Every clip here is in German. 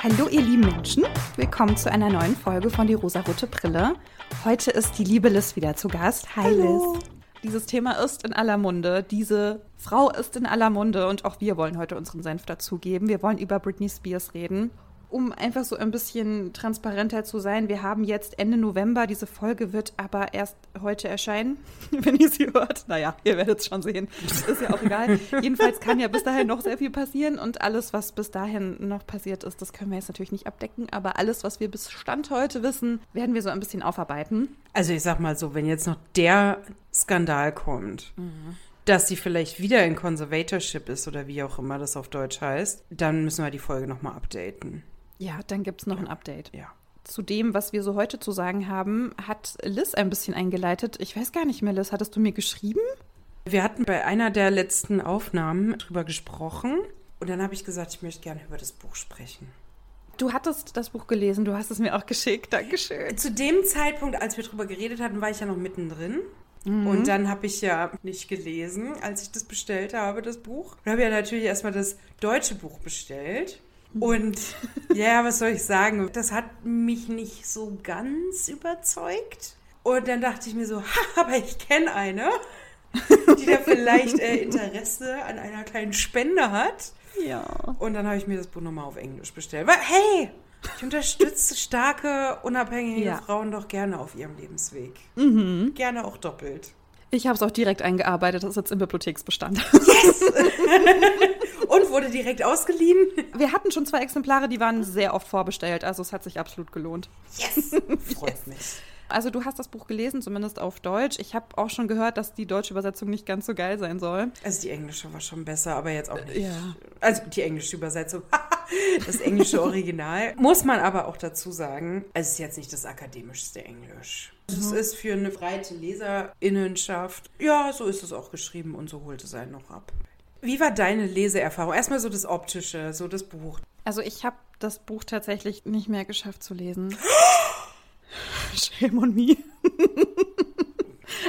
Hallo ihr lieben Menschen, willkommen zu einer neuen Folge von Die rosarote Brille. Heute ist die liebe Liz wieder zu Gast. Hi Hallo. Liz. Dieses Thema ist in aller Munde, diese Frau ist in aller Munde und auch wir wollen heute unseren Senf dazugeben. Wir wollen über Britney Spears reden. Um einfach so ein bisschen transparenter zu sein, wir haben jetzt Ende November, diese Folge wird aber erst heute erscheinen, wenn ihr sie hört. Naja, ihr werdet es schon sehen. Ist ja auch egal. Jedenfalls kann ja bis dahin noch sehr viel passieren und alles, was bis dahin noch passiert ist, das können wir jetzt natürlich nicht abdecken, aber alles, was wir bis Stand heute wissen, werden wir so ein bisschen aufarbeiten. Also ich sag mal so, wenn jetzt noch der Skandal kommt, dass sie vielleicht wieder in Conservatorship ist oder wie auch immer das auf Deutsch heißt, dann müssen wir die Folge nochmal updaten. Ja, dann gibt es noch ein Update. Ja. Zu dem, was wir so heute zu sagen haben, hat Liz ein bisschen eingeleitet. Ich weiß gar nicht mehr, Liz, hattest du mir geschrieben? Wir hatten bei einer der letzten Aufnahmen drüber gesprochen und dann habe ich gesagt, ich möchte gerne über das Buch sprechen. Du hattest das Buch gelesen, du hast es mir auch geschickt. Dankeschön. Zu dem Zeitpunkt, als wir drüber geredet hatten, war ich ja noch mittendrin. Und dann habe ich ja nicht gelesen, als ich das bestellt habe, das Buch. Und habe ja natürlich erstmal das deutsche Buch bestellt. Und ja, was soll ich sagen? Das hat mich nicht so ganz überzeugt. Und dann dachte ich mir so, ha, aber ich kenne eine, die da vielleicht äh, Interesse an einer kleinen Spende hat. Ja. Und dann habe ich mir das Buch nochmal auf Englisch bestellt. Weil, hey, ich unterstütze starke, unabhängige Ja. Frauen doch gerne auf ihrem Lebensweg. Gerne auch doppelt. Ich habe es auch direkt eingearbeitet, das ist jetzt im Bibliotheksbestand. Und wurde direkt ausgeliehen. Wir hatten schon zwei Exemplare, die waren sehr oft vorbestellt, also es hat sich absolut gelohnt. Yes! Freut mich. Also du hast das Buch gelesen, zumindest auf Deutsch. Ich habe auch schon gehört, dass die deutsche Übersetzung nicht ganz so geil sein soll. Also die englische war schon besser, aber jetzt auch nicht. Ja. Also die englische Übersetzung. das englische Original. Muss man aber auch dazu sagen, es ist jetzt nicht das akademischste Englisch. Es ist für eine breite Leserinnenschaft. Ja, so ist es auch geschrieben und so holt es einen noch ab. Wie war deine Leseerfahrung? Erstmal so das Optische, so das Buch. Also ich habe das Buch tatsächlich nicht mehr geschafft zu lesen. Shame on me.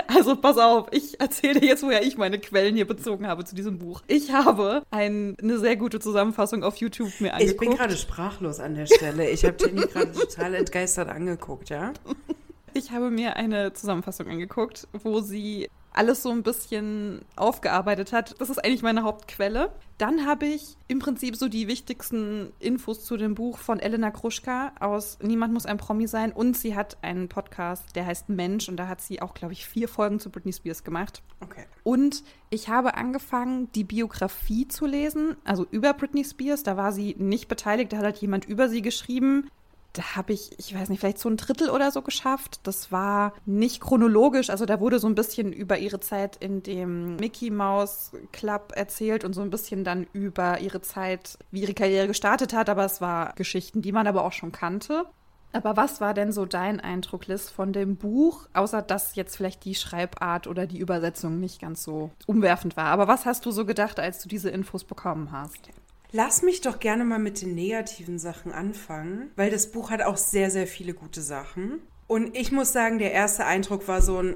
Also pass auf, ich erzähle dir jetzt, woher ich meine Quellen hier bezogen habe zu diesem Buch. Ich habe ein, eine sehr gute Zusammenfassung auf YouTube mir angeguckt. Ich bin gerade sprachlos an der Stelle. Ich habe Jenny gerade total entgeistert angeguckt, ja? Ich habe mir eine Zusammenfassung angeguckt, wo sie alles so ein bisschen aufgearbeitet hat. Das ist eigentlich meine Hauptquelle. Dann habe ich im Prinzip so die wichtigsten Infos zu dem Buch von Elena Kruschka aus Niemand muss ein Promi sein. Und sie hat einen Podcast, der heißt Mensch. Und da hat sie auch, glaube ich, vier Folgen zu Britney Spears gemacht. Okay. Und ich habe angefangen, die Biografie zu lesen, also über Britney Spears. Da war sie nicht beteiligt, da hat halt jemand über sie geschrieben. Da habe ich, ich weiß nicht, vielleicht so ein Drittel oder so geschafft. Das war nicht chronologisch, also da wurde so ein bisschen über ihre Zeit in dem Mickey Mouse Club erzählt und so ein bisschen dann über ihre Zeit, wie ihre Karriere gestartet hat, aber es war Geschichten, die man aber auch schon kannte. Aber was war denn so dein Eindruck, Liz, von dem Buch, außer dass jetzt vielleicht die Schreibart oder die Übersetzung nicht ganz so umwerfend war? Aber was hast du so gedacht, als du diese Infos bekommen hast? Lass mich doch gerne mal mit den negativen Sachen anfangen, weil das Buch hat auch sehr, sehr viele gute Sachen. Und ich muss sagen, der erste Eindruck war so ein.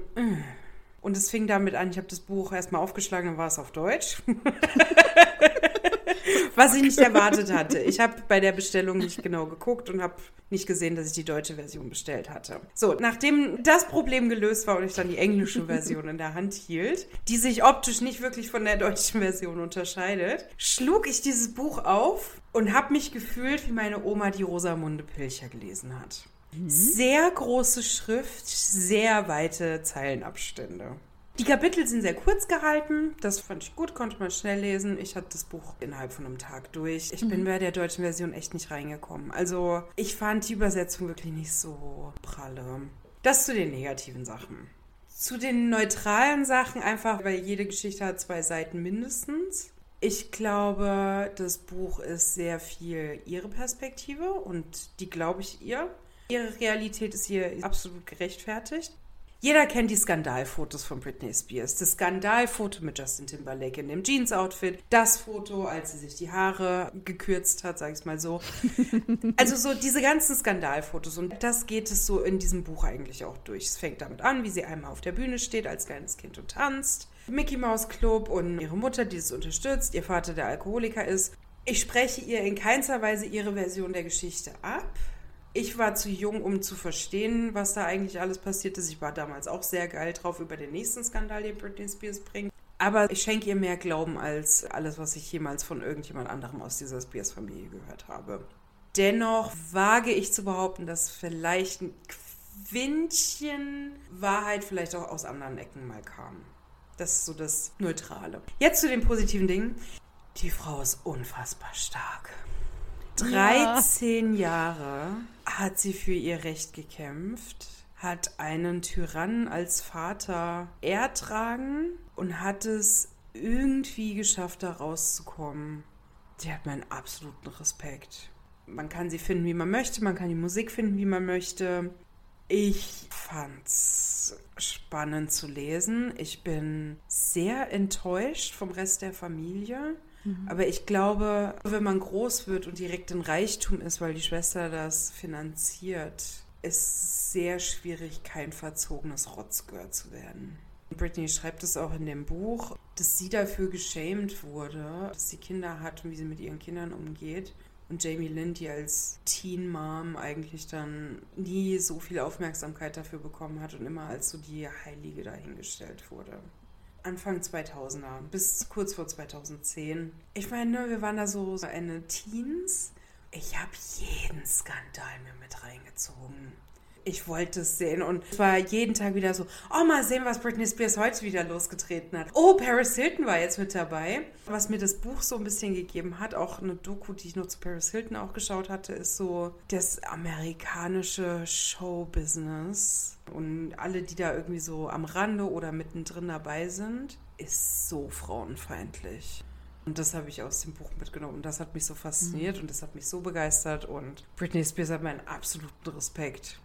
Und es fing damit an, ich habe das Buch erstmal aufgeschlagen, dann war es auf Deutsch. Was ich nicht erwartet hatte. Ich habe bei der Bestellung nicht genau geguckt und habe nicht gesehen, dass ich die deutsche Version bestellt hatte. So, nachdem das Problem gelöst war und ich dann die englische Version in der Hand hielt, die sich optisch nicht wirklich von der deutschen Version unterscheidet, schlug ich dieses Buch auf und habe mich gefühlt, wie meine Oma die Rosamunde Pilcher gelesen hat. Sehr große Schrift, sehr weite Zeilenabstände. Die Kapitel sind sehr kurz gehalten. Das fand ich gut, konnte man schnell lesen. Ich hatte das Buch innerhalb von einem Tag durch. Ich bin bei der deutschen Version echt nicht reingekommen. Also ich fand die Übersetzung wirklich nicht so pralle. Das zu den negativen Sachen. Zu den neutralen Sachen einfach, weil jede Geschichte hat zwei Seiten mindestens. Ich glaube, das Buch ist sehr viel ihre Perspektive und die glaube ich ihr. Ihre Realität ist hier absolut gerechtfertigt. Jeder kennt die Skandalfotos von Britney Spears. Das Skandalfoto mit Justin Timberlake in dem Jeans-Outfit. Das Foto, als sie sich die Haare gekürzt hat, sag ich mal so. Also so diese ganzen Skandalfotos. Und das geht es so in diesem Buch eigentlich auch durch. Es fängt damit an, wie sie einmal auf der Bühne steht als kleines Kind und tanzt. Mickey Mouse Club und ihre Mutter, die es unterstützt. Ihr Vater, der Alkoholiker ist. Ich spreche ihr in keinster Weise ihre Version der Geschichte ab. Ich war zu jung, um zu verstehen, was da eigentlich alles passiert ist. Ich war damals auch sehr geil drauf über den nächsten Skandal, den Britney Spears bringt. Aber ich schenke ihr mehr Glauben als alles, was ich jemals von irgendjemand anderem aus dieser Spears-Familie gehört habe. Dennoch wage ich zu behaupten, dass vielleicht ein Quintchen Wahrheit vielleicht auch aus anderen Ecken mal kam. Das ist so das Neutrale. Jetzt zu den positiven Dingen. Die Frau ist unfassbar stark. 13 ja. Jahre hat sie für ihr Recht gekämpft, hat einen Tyrannen als Vater ertragen und hat es irgendwie geschafft, da rauszukommen. Die hat meinen absoluten Respekt. Man kann sie finden, wie man möchte, man kann die Musik finden, wie man möchte. Ich fand's spannend zu lesen. Ich bin sehr enttäuscht vom Rest der Familie. Mhm. Aber ich glaube, wenn man groß wird und direkt in Reichtum ist, weil die Schwester das finanziert, ist sehr schwierig, kein verzogenes Rotzgör zu werden. Britney schreibt es auch in dem Buch, dass sie dafür geschämt wurde, dass sie Kinder hat und wie sie mit ihren Kindern umgeht. Und Jamie Lynn, die als Teen Mom eigentlich dann nie so viel Aufmerksamkeit dafür bekommen hat und immer als so die Heilige dahingestellt wurde. Anfang 2000er bis kurz vor 2010. Ich meine, wir waren da so, eine Teens. Ich habe jeden Skandal mir mit reingezogen ich wollte es sehen und es war jeden Tag wieder so, oh, mal sehen, was Britney Spears heute wieder losgetreten hat. Oh, Paris Hilton war jetzt mit dabei. Was mir das Buch so ein bisschen gegeben hat, auch eine Doku, die ich nur zu Paris Hilton auch geschaut hatte, ist so das amerikanische Showbusiness und alle, die da irgendwie so am Rande oder mittendrin dabei sind, ist so frauenfeindlich. Und das habe ich aus dem Buch mitgenommen. Und das hat mich so fasziniert mhm. und das hat mich so begeistert. Und Britney Spears hat meinen absoluten Respekt.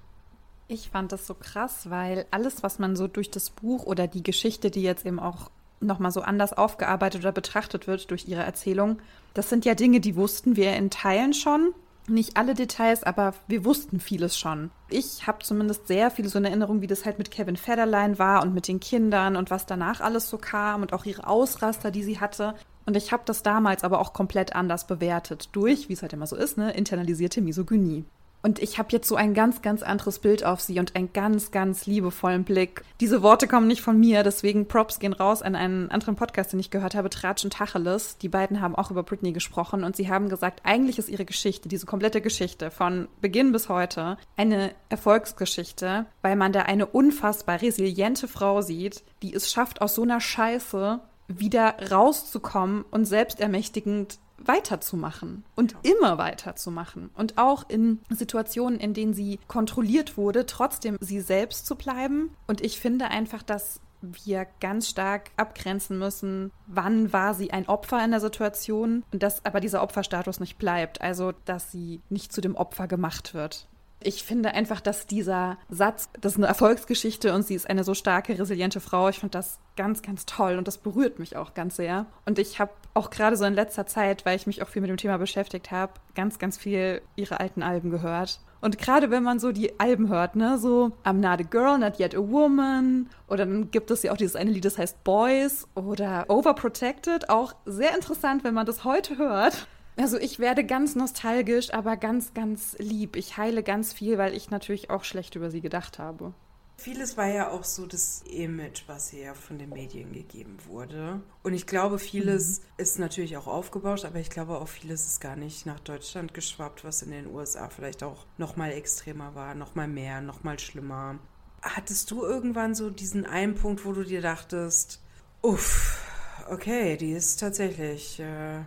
Ich fand das so krass, weil alles, was man so durch das Buch oder die Geschichte, die jetzt eben auch nochmal so anders aufgearbeitet oder betrachtet wird durch ihre Erzählung, das sind ja Dinge, die wussten wir in Teilen schon. Nicht alle Details, aber wir wussten vieles schon. Ich habe zumindest sehr viel so eine Erinnerung, wie das halt mit Kevin Federline war und mit den Kindern und was danach alles so kam und auch ihre Ausraster, die sie hatte. Und ich habe das damals aber auch komplett anders bewertet durch, wie es halt immer so ist, ne, internalisierte Misogynie. Und ich habe jetzt so ein ganz, ganz anderes Bild auf sie und einen ganz, ganz liebevollen Blick. Diese Worte kommen nicht von mir, deswegen Props gehen raus an einen anderen Podcast, den ich gehört habe, Tratsch und Tacheles. Die beiden haben auch über Britney gesprochen und sie haben gesagt, eigentlich ist ihre Geschichte, diese komplette Geschichte von Beginn bis heute, eine Erfolgsgeschichte, weil man da eine unfassbar resiliente Frau sieht, die es schafft, aus so einer Scheiße wieder rauszukommen und selbstermächtigend weiterzumachen und immer weiterzumachen. Und auch in Situationen, in denen sie kontrolliert wurde, trotzdem sie selbst zu bleiben. Und ich finde einfach, dass wir ganz stark abgrenzen müssen, wann war sie ein Opfer in der Situation und dass aber dieser Opferstatus nicht bleibt. Also, dass sie nicht zu dem Opfer gemacht wird. Ich finde einfach, dass dieser Satz, das ist eine Erfolgsgeschichte und sie ist eine so starke, resiliente Frau, ich finde das ganz, ganz toll und das berührt mich auch ganz sehr. Und ich habe auch gerade so in letzter Zeit, weil ich mich auch viel mit dem Thema beschäftigt habe, ganz, ganz viel ihre alten Alben gehört. Und gerade wenn man so die Alben hört, ne, so I'm not a girl, not yet a woman, oder dann gibt es ja auch dieses eine Lied, das heißt Boys oder Overprotected, auch sehr interessant, wenn man das heute hört. Also ich werde ganz nostalgisch, aber ganz, ganz lieb. Ich heile ganz viel, weil ich natürlich auch schlecht über sie gedacht habe. Vieles war ja auch so das Image, was ihr von den Medien gegeben wurde. Und ich glaube, vieles mhm. ist natürlich auch aufgebauscht, aber ich glaube auch vieles ist gar nicht nach Deutschland geschwappt, was in den USA vielleicht auch noch mal extremer war, noch mal mehr, noch mal schlimmer. Hattest du irgendwann so diesen einen Punkt, wo du dir dachtest, uff, okay, die ist tatsächlich äh,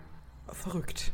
verrückt?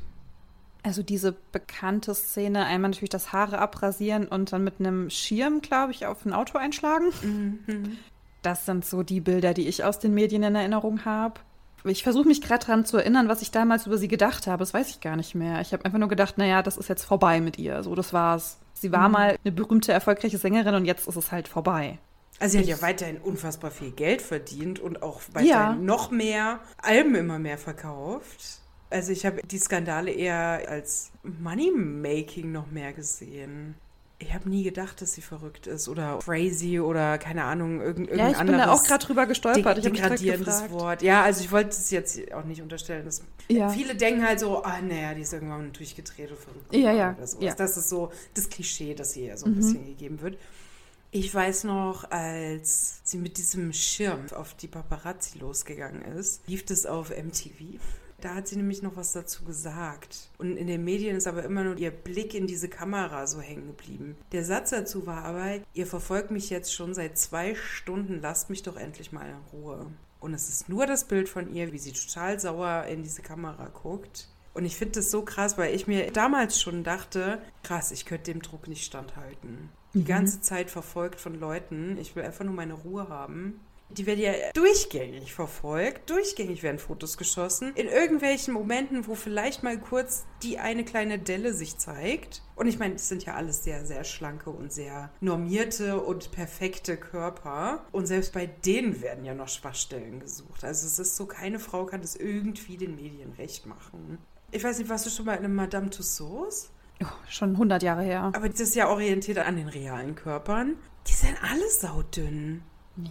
Also diese bekannte Szene, einmal natürlich das Haare abrasieren und dann mit einem Schirm, glaube ich, auf ein Auto einschlagen. Mhm. Das sind so die Bilder, die ich aus den Medien in Erinnerung habe. Ich versuche mich gerade daran zu erinnern, was ich damals über sie gedacht habe. Das weiß ich gar nicht mehr. Ich habe einfach nur gedacht, naja, das ist jetzt vorbei mit ihr. So, das war's. Sie war mhm. mal eine berühmte, erfolgreiche Sängerin und jetzt ist es halt vorbei. Also sie hat ja weiterhin unfassbar viel Geld verdient und auch weiterhin ja. noch mehr Alben immer mehr verkauft. Also ich habe die Skandale eher als Money-Making noch mehr gesehen. Ich habe nie gedacht, dass sie verrückt ist oder crazy oder keine Ahnung, irgend, irgendein ja, ich bin da auch gerade drüber gestolpert. De degradierendes Wort. Ja, also ich wollte es jetzt auch nicht unterstellen. Dass ja. Viele denken halt so, ah, naja, die ist irgendwann durchgedreht oder verrückt. Ja, ja. Ja. Das ist so das Klischee, das ihr so ein mhm. bisschen gegeben wird. Ich weiß noch, als sie mit diesem Schirm auf die Paparazzi losgegangen ist, lief das auf MTV. Da hat sie nämlich noch was dazu gesagt. Und in den Medien ist aber immer nur ihr Blick in diese Kamera so hängen geblieben. Der Satz dazu war aber, ihr verfolgt mich jetzt schon seit zwei Stunden, lasst mich doch endlich mal in Ruhe. Und es ist nur das Bild von ihr, wie sie total sauer in diese Kamera guckt. Und ich finde das so krass, weil ich mir damals schon dachte, krass, ich könnte dem Druck nicht standhalten. Die mhm. ganze Zeit verfolgt von Leuten. Ich will einfach nur meine Ruhe haben. Die werden ja durchgängig verfolgt, durchgängig werden Fotos geschossen, in irgendwelchen Momenten, wo vielleicht mal kurz die eine kleine Delle sich zeigt. Und ich meine, es sind ja alles sehr, sehr schlanke und sehr normierte und perfekte Körper. Und selbst bei denen werden ja noch Schwachstellen gesucht. Also es ist so, keine Frau kann das irgendwie den Medien recht machen. Ich weiß nicht, warst du schon mal in einem Madame Tussauds? Oh, schon 100 Jahre her. Aber das ist ja orientiert an den realen Körpern. Die sind alle saudünn.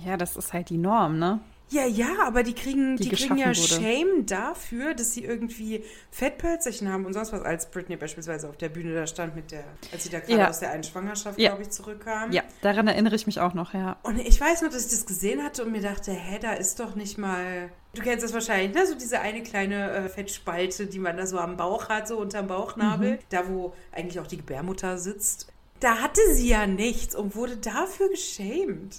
Ja, das ist halt die Norm, ne? Ja, ja, aber die kriegen, die, die kriegen ja wurde. Shame dafür, dass sie irgendwie Fettpölzerchen haben und sonst was, als Britney beispielsweise auf der Bühne da stand mit der, als sie da gerade ja. aus der einen Schwangerschaft, ja. glaube ich, zurückkam. Ja, daran erinnere ich mich auch noch, ja. Und ich weiß noch, dass ich das gesehen hatte und mir dachte, hä, da ist doch nicht mal. Du kennst das wahrscheinlich, ne? So diese eine kleine äh, Fettspalte, die man da so am Bauch hat, so unterm Bauchnabel, mhm. da wo eigentlich auch die Gebärmutter sitzt. Da hatte sie ja nichts und wurde dafür geschämt.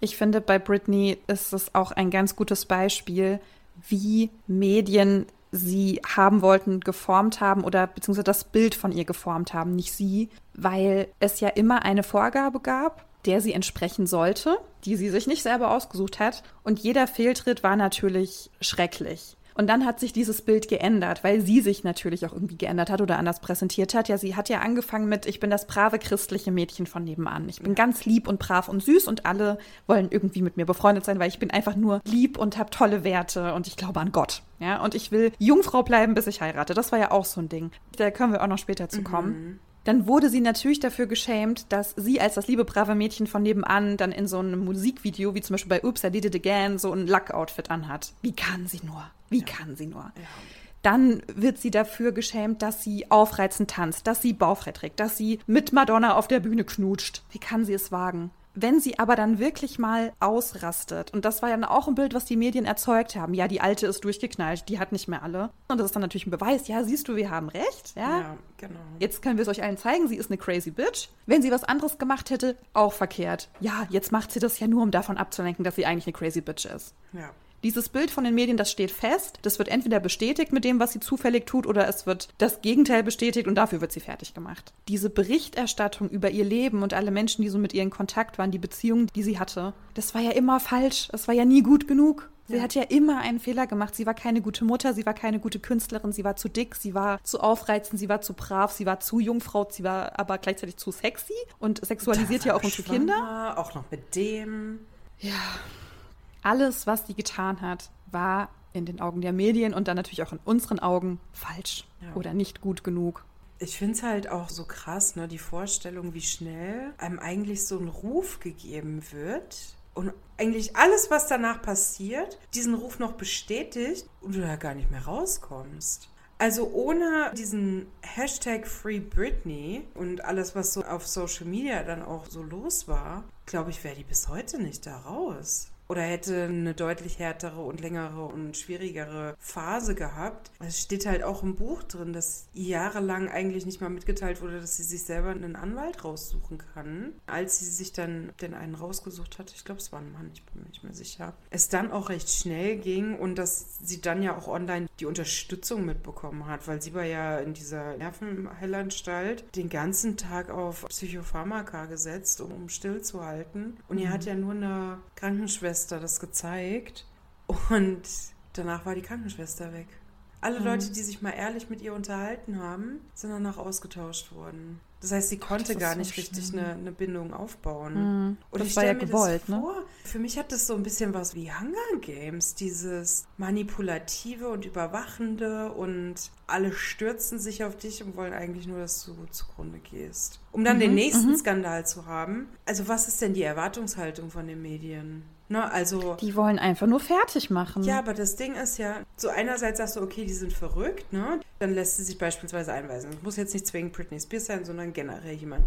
Ich finde, bei Britney ist es auch ein ganz gutes Beispiel, wie Medien sie haben wollten, geformt haben oder beziehungsweise das Bild von ihr geformt haben, nicht sie, weil es ja immer eine Vorgabe gab, der sie entsprechen sollte, die sie sich nicht selber ausgesucht hat. Und jeder Fehltritt war natürlich schrecklich. Und dann hat sich dieses Bild geändert, weil sie sich natürlich auch irgendwie geändert hat oder anders präsentiert hat. Ja, sie hat ja angefangen mit, ich bin das brave christliche Mädchen von nebenan. Ich bin ganz lieb und brav und süß und alle wollen irgendwie mit mir befreundet sein, weil ich bin einfach nur lieb und habe tolle Werte und ich glaube an Gott. Ja, und ich will Jungfrau bleiben, bis ich heirate. Das war ja auch so ein Ding. Da können wir auch noch später zu kommen. Mhm dann wurde sie natürlich dafür geschämt, dass sie als das liebe brave Mädchen von nebenan dann in so einem Musikvideo, wie zum Beispiel bei Oops, I Did It Again, so ein Lack-Outfit anhat. Wie kann sie nur? Wie ja. kann sie nur? Ja. Dann wird sie dafür geschämt, dass sie aufreizend tanzt, dass sie bauchfrei trägt, dass sie mit Madonna auf der Bühne knutscht. Wie kann sie es wagen? Wenn sie aber dann wirklich mal ausrastet, und das war ja auch ein Bild, was die Medien erzeugt haben, ja, die alte ist durchgeknallt, die hat nicht mehr alle. Und das ist dann natürlich ein Beweis, ja, siehst du, wir haben recht, ja. Ja, genau. Jetzt können wir es euch allen zeigen, sie ist eine crazy bitch. Wenn sie was anderes gemacht hätte, auch verkehrt. Ja, jetzt macht sie das ja nur, um davon abzulenken, dass sie eigentlich eine crazy bitch ist. Ja. Dieses Bild von den Medien, das steht fest. Das wird entweder bestätigt mit dem, was sie zufällig tut, oder es wird das Gegenteil bestätigt und dafür wird sie fertig gemacht. Diese Berichterstattung über ihr Leben und alle Menschen, die so mit ihr in Kontakt waren, die Beziehungen, die sie hatte, das war ja immer falsch. Das war ja nie gut genug. Sie ja. hat ja immer einen Fehler gemacht. Sie war keine gute Mutter, sie war keine gute Künstlerin, sie war zu dick, sie war zu aufreizend, sie war zu brav, sie war zu Jungfrau, sie war aber gleichzeitig zu sexy und sexualisiert ja auch unsere Kinder. Auch noch mit dem. Ja, alles, was sie getan hat, war in den Augen der Medien und dann natürlich auch in unseren Augen falsch ja. oder nicht gut genug. Ich finde es halt auch so krass, ne, die Vorstellung, wie schnell einem eigentlich so ein Ruf gegeben wird und eigentlich alles, was danach passiert, diesen Ruf noch bestätigt und du da gar nicht mehr rauskommst. Also ohne diesen Hashtag Free Britney und alles, was so auf Social Media dann auch so los war, glaube ich, wäre die bis heute nicht da raus oder hätte eine deutlich härtere und längere und schwierigere Phase gehabt. Es steht halt auch im Buch drin, dass jahrelang eigentlich nicht mal mitgeteilt wurde, dass sie sich selber einen Anwalt raussuchen kann. Als sie sich dann den einen rausgesucht hat, ich glaube, es war ein Mann, ich bin mir nicht mehr sicher, es dann auch recht schnell ging und dass sie dann ja auch online die Unterstützung mitbekommen hat, weil sie war ja in dieser Nervenheilanstalt den ganzen Tag auf Psychopharmaka gesetzt, um, um stillzuhalten. Und mhm. ihr hat ja nur eine Krankenschwester das gezeigt und danach war die Krankenschwester weg. Alle mhm. Leute, die sich mal ehrlich mit ihr unterhalten haben, sind danach ausgetauscht worden. Das heißt, sie konnte gar nicht so richtig eine, eine, Bindung aufbauen. Mhm. Und das ich war ja gewollt, ne? Vor, für mich hat das so ein bisschen was wie Hunger Games, dieses manipulative und überwachende und alle stürzen sich auf dich und wollen eigentlich nur, dass du zugrunde gehst. Um dann mhm, den nächsten mhm. Skandal zu haben. Also was ist denn die Erwartungshaltung von den Medien? Ne, also, die wollen einfach nur fertig machen. Ja, aber das Ding ist ja, so einerseits sagst du, okay, die sind verrückt, ne? Dann lässt sie sich beispielsweise einweisen. Es muss jetzt nicht zwingend Britney Spears sein, sondern generell jemand.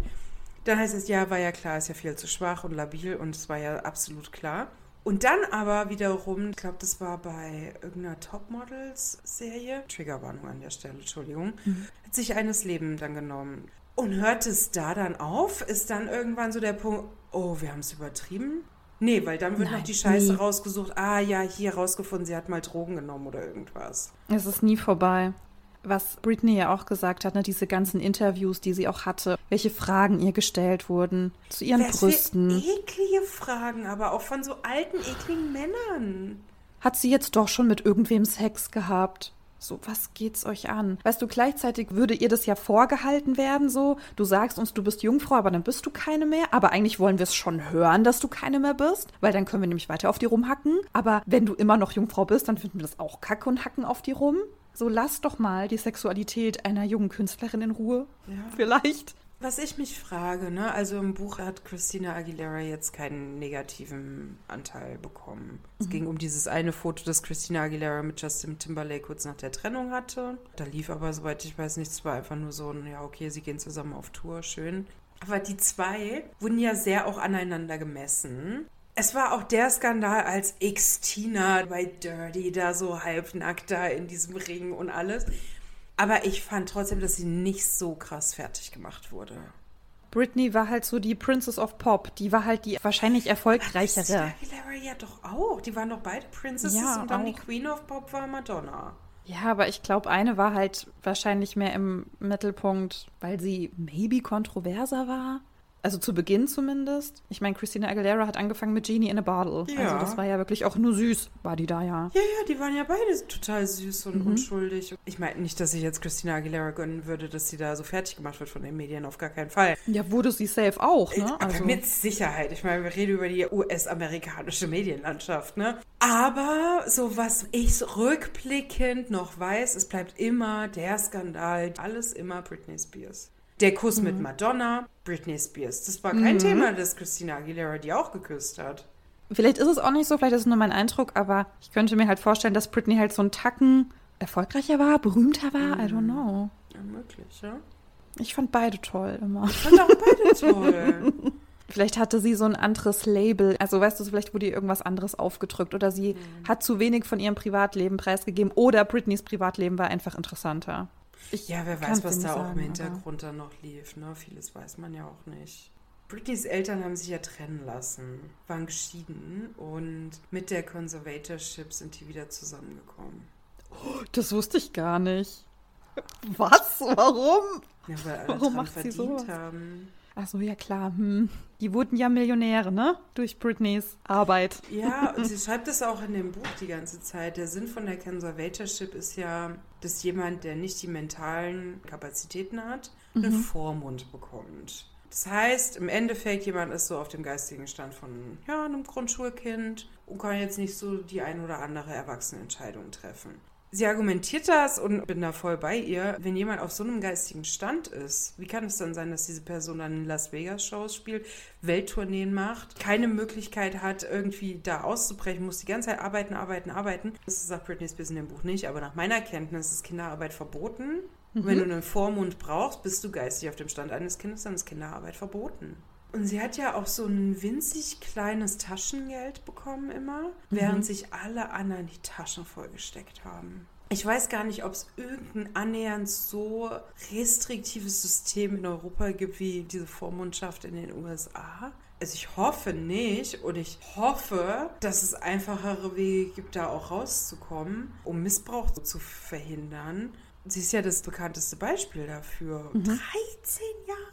Dann heißt es, ja, war ja klar, ist ja viel zu schwach und labil und es war ja absolut klar. Und dann aber wiederum, ich glaube, das war bei irgendeiner Topmodels-Serie, Triggerwarnung an der Stelle, Entschuldigung, mhm. hat sich eines Leben dann genommen. Und hört es da dann auf? Ist dann irgendwann so der Punkt, oh, wir haben es übertrieben? Nee, weil dann wird Nein, noch die Scheiße nie. rausgesucht. Ah ja, hier rausgefunden, sie hat mal Drogen genommen oder irgendwas. Es ist nie vorbei was Britney ja auch gesagt hat, ne, diese ganzen Interviews, die sie auch hatte, welche Fragen ihr gestellt wurden zu ihren Was Brüsten. Eklige Fragen, aber auch von so alten, ekligen Männern. Hat sie jetzt doch schon mit irgendwem Sex gehabt? So, was geht's euch an? Weißt du, gleichzeitig würde ihr das ja vorgehalten werden, so, du sagst uns, du bist Jungfrau, aber dann bist du keine mehr. Aber eigentlich wollen wir es schon hören, dass du keine mehr bist, weil dann können wir nämlich weiter auf die rumhacken. Aber wenn du immer noch Jungfrau bist, dann finden wir das auch kacke und hacken auf die rum. So lass doch mal die Sexualität einer jungen Künstlerin in Ruhe. Ja. Vielleicht. Was ich mich frage, ne, also im Buch hat Christina Aguilera jetzt keinen negativen Anteil bekommen. Es mhm. ging um dieses eine Foto, das Christina Aguilera mit Justin Timberlake kurz nach der Trennung hatte. Da lief aber, soweit ich weiß, nichts. Es war einfach nur so ein, ja, okay, sie gehen zusammen auf Tour, schön. Aber die zwei wurden ja sehr auch aneinander gemessen. Es war auch der Skandal, als X-Tina bei Dirty da so halbnackt da in diesem Ring und alles. Aber ich fand trotzdem, dass sie nicht so krass fertig gemacht wurde. Britney war halt so die Princess of Pop. Die war halt die wahrscheinlich erfolgreichere. Ach, Aguilera ja doch auch. Die waren doch beide Princesses ja, und dann auch. die Queen of Pop war Madonna. Ja, aber ich glaube, eine war halt wahrscheinlich mehr im Mittelpunkt, weil sie maybe kontroverser war. Also zu Beginn zumindest. Ich meine, Christina Aguilera hat angefangen mit Genie in a Bottle. Ja. Also das war ja wirklich auch nur süß, war die da ja. Ja, ja, die waren ja beide total süß und mhm. unschuldig. Ich meine nicht, dass ich jetzt Christina Aguilera gönnen würde, dass sie da so fertig gemacht wird von den Medien, auf gar keinen Fall. Ja, wurde sie safe auch, ne? Also. Mit Sicherheit. Ich meine, wir reden über die US-amerikanische Medienlandschaft, ne? Aber so was ich rückblickend noch weiß, es bleibt immer der Skandal, alles immer Britney Spears. Der Kuss mhm. mit Madonna, Britney Spears. Das war kein mhm. Thema, dass Christina Aguilera die auch geküsst hat. Vielleicht ist es auch nicht so, vielleicht ist es nur mein Eindruck, aber ich könnte mir halt vorstellen, dass Britney halt so ein Tacken erfolgreicher war, berühmter war. Mhm. I don't know. Ja, möglich, ja. Ich fand beide toll immer. Ich fand auch beide toll. Vielleicht hatte sie so ein anderes Label. Also weißt du, vielleicht wurde ihr irgendwas anderes aufgedrückt oder sie mhm. hat zu wenig von ihrem Privatleben preisgegeben oder Britneys Privatleben war einfach interessanter. Ich ja, wer weiß, was da sagen, auch im Hintergrund dann noch lief. Ne? Vieles weiß man ja auch nicht. Britneys Eltern haben sich ja trennen lassen, waren geschieden und mit der Conservatorship sind die wieder zusammengekommen. Oh, das wusste ich gar nicht. Was? Warum? Ja, weil alle Warum macht verdient sie so? haben. Ach so, ja klar. Hm. Die wurden ja Millionäre, ne? Durch Britneys Arbeit. Ja, und sie schreibt es auch in dem Buch die ganze Zeit. Der Sinn von der Conservatorship ist ja, dass jemand, der nicht die mentalen Kapazitäten hat, einen mhm. Vormund bekommt. Das heißt, im Endeffekt, jemand ist so auf dem geistigen Stand von ja, einem Grundschulkind und kann jetzt nicht so die ein oder andere Erwachsenenentscheidung treffen. Sie argumentiert das und bin da voll bei ihr. Wenn jemand auf so einem geistigen Stand ist, wie kann es dann sein, dass diese Person dann in Las Vegas Shows spielt, Welttourneen macht, keine Möglichkeit hat, irgendwie da auszubrechen, muss die ganze Zeit arbeiten, arbeiten, arbeiten. Das sagt Britney Spears in dem Buch nicht, aber nach meiner Kenntnis ist Kinderarbeit verboten. Mhm. Und wenn du einen Vormund brauchst, bist du geistig auf dem Stand eines Kindes, dann ist Kinderarbeit verboten. Und sie hat ja auch so ein winzig kleines Taschengeld bekommen immer, mhm. während sich alle anderen die Taschen vollgesteckt haben. Ich weiß gar nicht, ob es irgendein annähernd so restriktives System in Europa gibt wie diese Vormundschaft in den USA. Also ich hoffe nicht und ich hoffe, dass es einfachere Wege gibt, da auch rauszukommen, um Missbrauch zu verhindern. Sie ist ja das bekannteste Beispiel dafür. Mhm. 13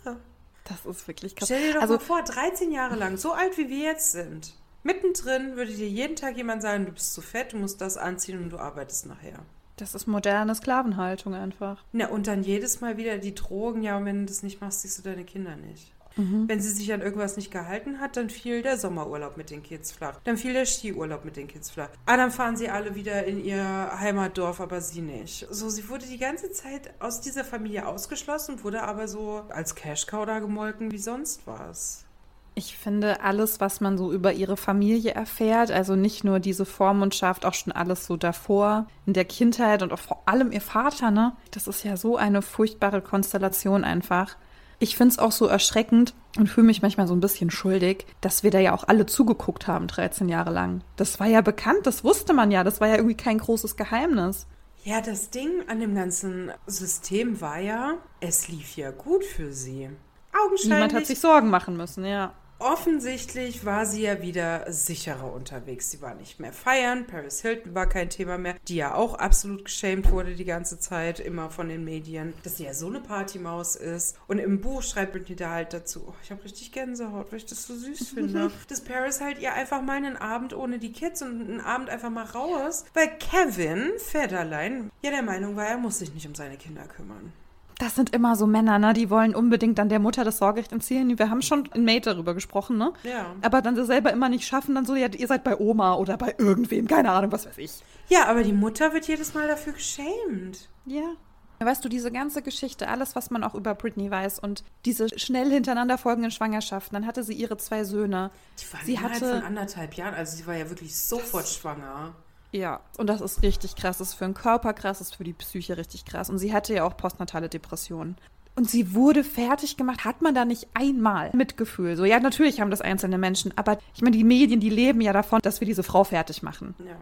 Jahre. Das ist wirklich krass. Stell dir doch also, mal vor, 13 Jahre lang, so alt wie wir jetzt sind. Mittendrin würde dir jeden Tag jemand sagen, du bist zu fett, du musst das anziehen und du arbeitest nachher. Das ist moderne Sklavenhaltung einfach. Na, und dann jedes Mal wieder die Drogen, ja, und wenn du das nicht machst, siehst du deine Kinder nicht. Mhm. Wenn sie sich an irgendwas nicht gehalten hat, dann fiel der Sommerurlaub mit den Kids flach. Dann fiel der Skiurlaub mit den Kids flach. Ah, dann fahren sie alle wieder in ihr Heimatdorf, aber sie nicht. So, sie wurde die ganze Zeit aus dieser Familie ausgeschlossen, wurde aber so als Cash-Cow da gemolken wie sonst was. Ich finde alles, was man so über ihre Familie erfährt, also nicht nur diese Vormundschaft, auch schon alles so davor, in der Kindheit und auch vor allem ihr Vater, ne? Das ist ja so eine furchtbare Konstellation einfach. Ich finde es auch so erschreckend und fühle mich manchmal so ein bisschen schuldig, dass wir da ja auch alle zugeguckt haben, 13 Jahre lang. Das war ja bekannt, das wusste man ja, das war ja irgendwie kein großes Geheimnis. Ja, das Ding an dem ganzen System war ja, es lief ja gut für sie. Augenscheinlich. Niemand hat sich Sorgen machen müssen, ja. Offensichtlich war sie ja wieder sicherer unterwegs. Sie war nicht mehr feiern. Paris Hilton war kein Thema mehr, die ja auch absolut geschämt wurde die ganze Zeit, immer von den Medien, dass sie ja so eine Partymaus ist. Und im Buch schreibt Britney da halt dazu, oh, ich habe richtig Gänsehaut, weil ich das so süß finde, dass Paris halt ihr einfach mal einen Abend ohne die Kids und einen Abend einfach mal raus, weil Kevin Federlein ja der Meinung war, er muss sich nicht um seine Kinder kümmern. Das sind immer so Männer, ne? Die wollen unbedingt dann der Mutter das Sorgerecht entziehen. Wir haben schon in Mate darüber gesprochen, ne? Ja. Aber dann sie selber immer nicht schaffen, dann so, ja, ihr seid bei Oma oder bei irgendwem, keine Ahnung, was weiß ich. Ja, aber die Mutter wird jedes Mal dafür geschämt. Ja. Weißt du, diese ganze Geschichte, alles, was man auch über Britney weiß und diese schnell hintereinander folgenden Schwangerschaften, dann hatte sie ihre zwei Söhne. Die waren sie hatte von anderthalb Jahren, also sie war ja wirklich sofort schwanger. Ja, und das ist richtig krass. Das ist für den Körper krass, das ist für die Psyche richtig krass. Und sie hatte ja auch postnatale Depressionen. Und sie wurde fertig gemacht. Hat man da nicht einmal Mitgefühl? So, ja, natürlich haben das einzelne Menschen, aber ich meine, die Medien, die leben ja davon, dass wir diese Frau fertig machen. Ja.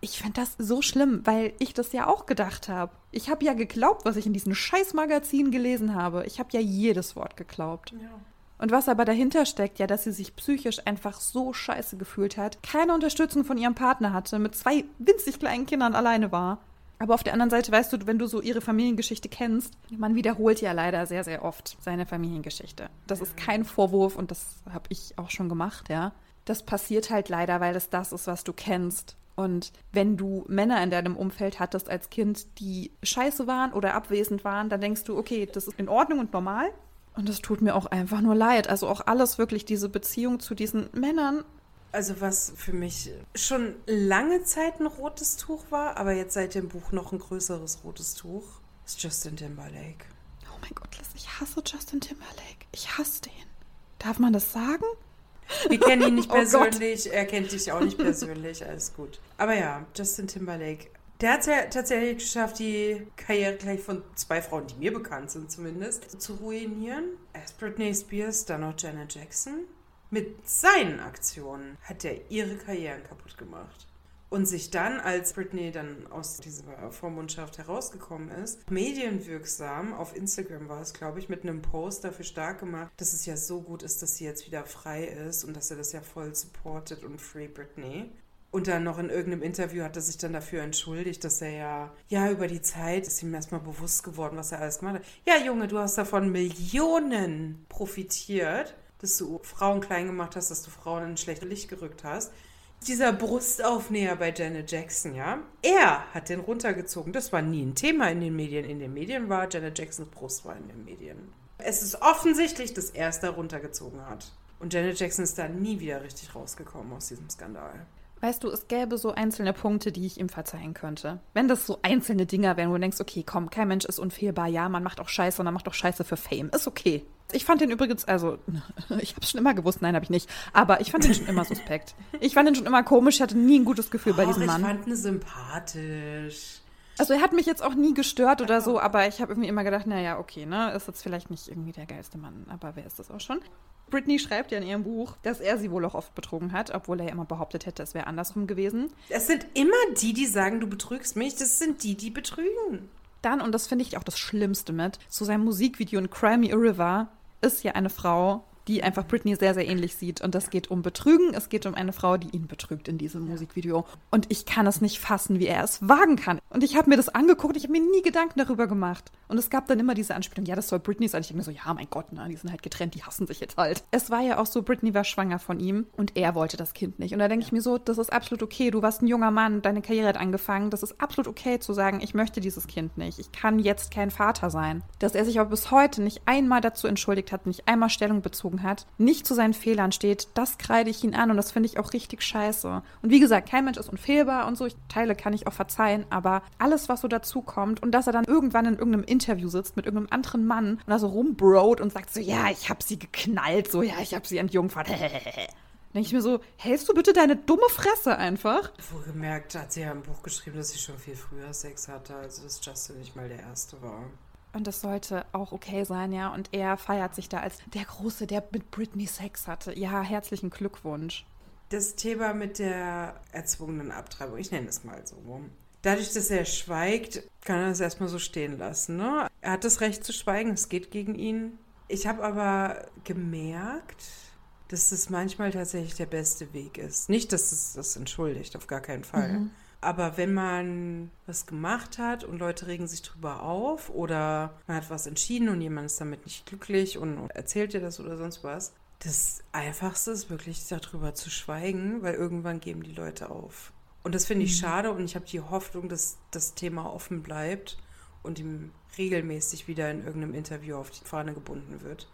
Ich finde das so schlimm, weil ich das ja auch gedacht habe. Ich habe ja geglaubt, was ich in diesen Scheißmagazinen gelesen habe. Ich habe ja jedes Wort geglaubt. Ja. Und was aber dahinter steckt, ja, dass sie sich psychisch einfach so scheiße gefühlt hat, keine Unterstützung von ihrem Partner hatte, mit zwei winzig kleinen Kindern alleine war. Aber auf der anderen Seite weißt du, wenn du so ihre Familiengeschichte kennst, man wiederholt ja leider sehr, sehr oft seine Familiengeschichte. Das ist kein Vorwurf und das habe ich auch schon gemacht, ja. Das passiert halt leider, weil es das ist, was du kennst. Und wenn du Männer in deinem Umfeld hattest als Kind, die scheiße waren oder abwesend waren, dann denkst du, okay, das ist in Ordnung und normal. Und es tut mir auch einfach nur leid. Also auch alles wirklich, diese Beziehung zu diesen Männern. Also was für mich schon lange Zeit ein rotes Tuch war, aber jetzt seit dem Buch noch ein größeres rotes Tuch, ist Justin Timberlake. Oh mein Gott, Liz, ich hasse Justin Timberlake. Ich hasse den. Darf man das sagen? Wir kennen ihn nicht persönlich, oh er kennt dich auch nicht persönlich, alles gut. Aber ja, Justin Timberlake der hat es ja tatsächlich geschafft, die Karriere gleich von zwei Frauen, die mir bekannt sind zumindest, zu ruinieren. Erst Britney Spears, dann noch Janet Jackson. Mit seinen Aktionen hat er ihre Karrieren kaputt gemacht. Und sich dann, als Britney dann aus dieser Vormundschaft herausgekommen ist, medienwirksam, auf Instagram war es, glaube ich, mit einem Post dafür stark gemacht, dass es ja so gut ist, dass sie jetzt wieder frei ist und dass er das ja voll supportet und Free Britney. Und dann noch in irgendeinem Interview hat er sich dann dafür entschuldigt, dass er ja, ja, über die Zeit ist ihm erstmal bewusst geworden, was er alles gemacht hat. Ja, Junge, du hast davon Millionen profitiert, dass du Frauen klein gemacht hast, dass du Frauen in ein schlechtes Licht gerückt hast. Dieser Brustaufnäher bei Janet Jackson, ja, er hat den runtergezogen. Das war nie ein Thema in den Medien. In den Medien war Janet Jacksons Brust war in den Medien. Es ist offensichtlich, dass er es da runtergezogen hat. Und Janet Jackson ist da nie wieder richtig rausgekommen aus diesem Skandal. Weißt du, es gäbe so einzelne Punkte, die ich ihm verzeihen könnte. Wenn das so einzelne Dinger wären, wo du denkst, okay, komm, kein Mensch ist unfehlbar, ja, man macht auch Scheiße und man macht auch Scheiße für Fame. Ist okay. Ich fand den übrigens, also, ich hab's schon immer gewusst, nein, habe ich nicht, aber ich fand den schon immer suspekt. Ich fand den schon immer komisch, ich hatte nie ein gutes Gefühl Och, bei diesem Mann. Ich fand ihn sympathisch. Also er hat mich jetzt auch nie gestört oder so, aber ich habe irgendwie immer gedacht, naja, okay, ne, ist jetzt vielleicht nicht irgendwie der geilste Mann, aber wer ist das auch schon? Britney schreibt ja in ihrem Buch, dass er sie wohl auch oft betrogen hat, obwohl er ja immer behauptet hätte, es wäre andersrum gewesen. Es sind immer die, die sagen, du betrügst mich. Das sind die, die betrügen. Dann, und das finde ich auch das Schlimmste mit, zu seinem Musikvideo in Cry Me a River ist ja eine Frau, die einfach Britney sehr, sehr ähnlich sieht. Und das geht um Betrügen. Es geht um eine Frau, die ihn betrügt in diesem Musikvideo. Und ich kann es nicht fassen, wie er es wagen kann. Und ich habe mir das angeguckt. Ich habe mir nie Gedanken darüber gemacht. Und es gab dann immer diese Anspielung, ja, das soll Britney sein. Ich denke mir so, ja, mein Gott, ne, die sind halt getrennt, die hassen sich jetzt halt. Es war ja auch so, Britney war schwanger von ihm und er wollte das Kind nicht. Und da denke ich mir so, das ist absolut okay. Du warst ein junger Mann, deine Karriere hat angefangen. Das ist absolut okay zu sagen, ich möchte dieses Kind nicht. Ich kann jetzt kein Vater sein. Dass er sich aber bis heute nicht einmal dazu entschuldigt hat, nicht einmal Stellung bezogen hat, nicht zu seinen Fehlern steht, das kreide ich ihn an und das finde ich auch richtig scheiße. Und wie gesagt, kein Mensch ist unfehlbar und so. Ich Teile kann ich auch verzeihen, aber alles, was so dazu kommt und dass er dann irgendwann in irgendeinem Interview sitzt mit irgendeinem anderen Mann und da so rumbrot und sagt so, ja, ich habe sie geknallt, so, ja, ich habe sie entjungfert. denke ich mir so, hältst du bitte deine dumme Fresse einfach? Wohlgemerkt hat sie ja im Buch geschrieben, dass sie schon viel früher Sex hatte, also dass Justin nicht mal der Erste war. Und das sollte auch okay sein, ja. Und er feiert sich da als der Große, der mit Britney Sex hatte. Ja, herzlichen Glückwunsch. Das Thema mit der erzwungenen Abtreibung, ich nenne es mal so. Dadurch, dass er schweigt, kann er es erstmal so stehen lassen. Ne? Er hat das Recht zu schweigen, es geht gegen ihn. Ich habe aber gemerkt, dass das manchmal tatsächlich der beste Weg ist. Nicht, dass es das entschuldigt, auf gar keinen Fall. Mhm. Aber wenn man was gemacht hat und Leute regen sich drüber auf oder man hat was entschieden und jemand ist damit nicht glücklich und erzählt dir das oder sonst was, das Einfachste ist wirklich darüber zu schweigen, weil irgendwann geben die Leute auf. Und das finde ich mhm. schade und ich habe die Hoffnung, dass das Thema offen bleibt und ihm regelmäßig wieder in irgendeinem Interview auf die Fahne gebunden wird,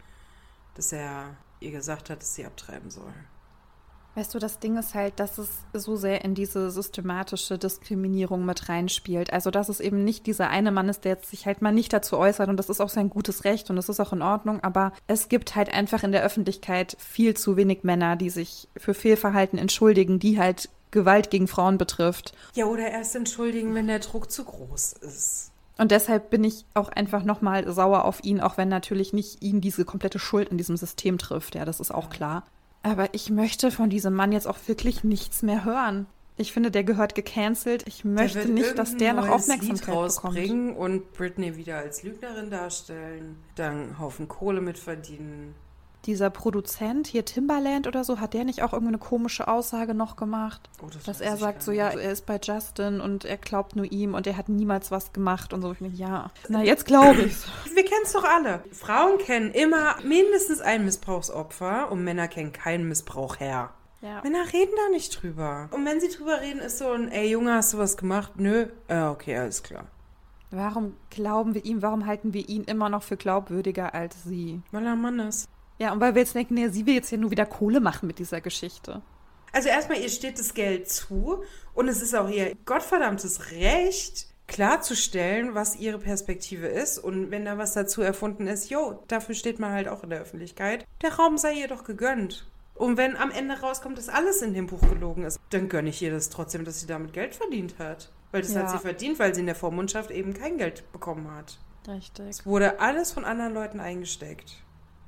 dass er ihr gesagt hat, dass sie abtreiben soll. Weißt du, das Ding ist halt, dass es so sehr in diese systematische Diskriminierung mit reinspielt. Also, dass es eben nicht dieser eine Mann ist, der jetzt sich halt mal nicht dazu äußert und das ist auch sein gutes Recht und das ist auch in Ordnung, aber es gibt halt einfach in der Öffentlichkeit viel zu wenig Männer, die sich für Fehlverhalten entschuldigen, die halt Gewalt gegen Frauen betrifft. Ja, oder erst entschuldigen, wenn der Druck zu groß ist. Und deshalb bin ich auch einfach nochmal sauer auf ihn, auch wenn natürlich nicht ihn diese komplette Schuld in diesem System trifft. Ja, das ist auch klar. Aber ich möchte von diesem Mann jetzt auch wirklich nichts mehr hören. Ich finde, der gehört gecancelt. Ich möchte nicht, dass der noch Aufmerksamkeit Lied rausbringen bekommt. und Britney wieder als Lügnerin darstellen, dann einen Haufen Kohle mitverdienen dieser Produzent hier Timbaland oder so, hat der nicht auch irgendeine komische Aussage noch gemacht? Oh, das dass er sagt so, ja, er ist bei Justin und er glaubt nur ihm und er hat niemals was gemacht und so. Ich denke, ja, na jetzt glaube ich's. Wir kennen es doch alle. Frauen kennen immer mindestens ein Missbrauchsopfer und Männer kennen keinen Missbrauchherr. Ja. Männer reden da nicht drüber. Und wenn sie drüber reden, ist so ein, ey Junge, hast du was gemacht? Nö. Äh, okay, alles klar. Warum glauben wir ihm, warum halten wir ihn immer noch für glaubwürdiger als sie? Weil er ein Mann ist. Ja, und weil wir jetzt denken, nee, sie will jetzt ja nur wieder Kohle machen mit dieser Geschichte. Also erstmal, ihr steht das Geld zu und es ist auch ihr gottverdammtes Recht, klarzustellen, was ihre Perspektive ist. Und wenn da was dazu erfunden ist, jo, dafür steht man halt auch in der Öffentlichkeit. Der Raum sei ihr doch gegönnt. Und wenn am Ende rauskommt, dass alles in dem Buch gelogen ist, dann gönne ich ihr das trotzdem, dass sie damit Geld verdient hat. Weil das ja. hat sie verdient, weil sie in der Vormundschaft eben kein Geld bekommen hat. Richtig. Es wurde alles von anderen Leuten eingesteckt.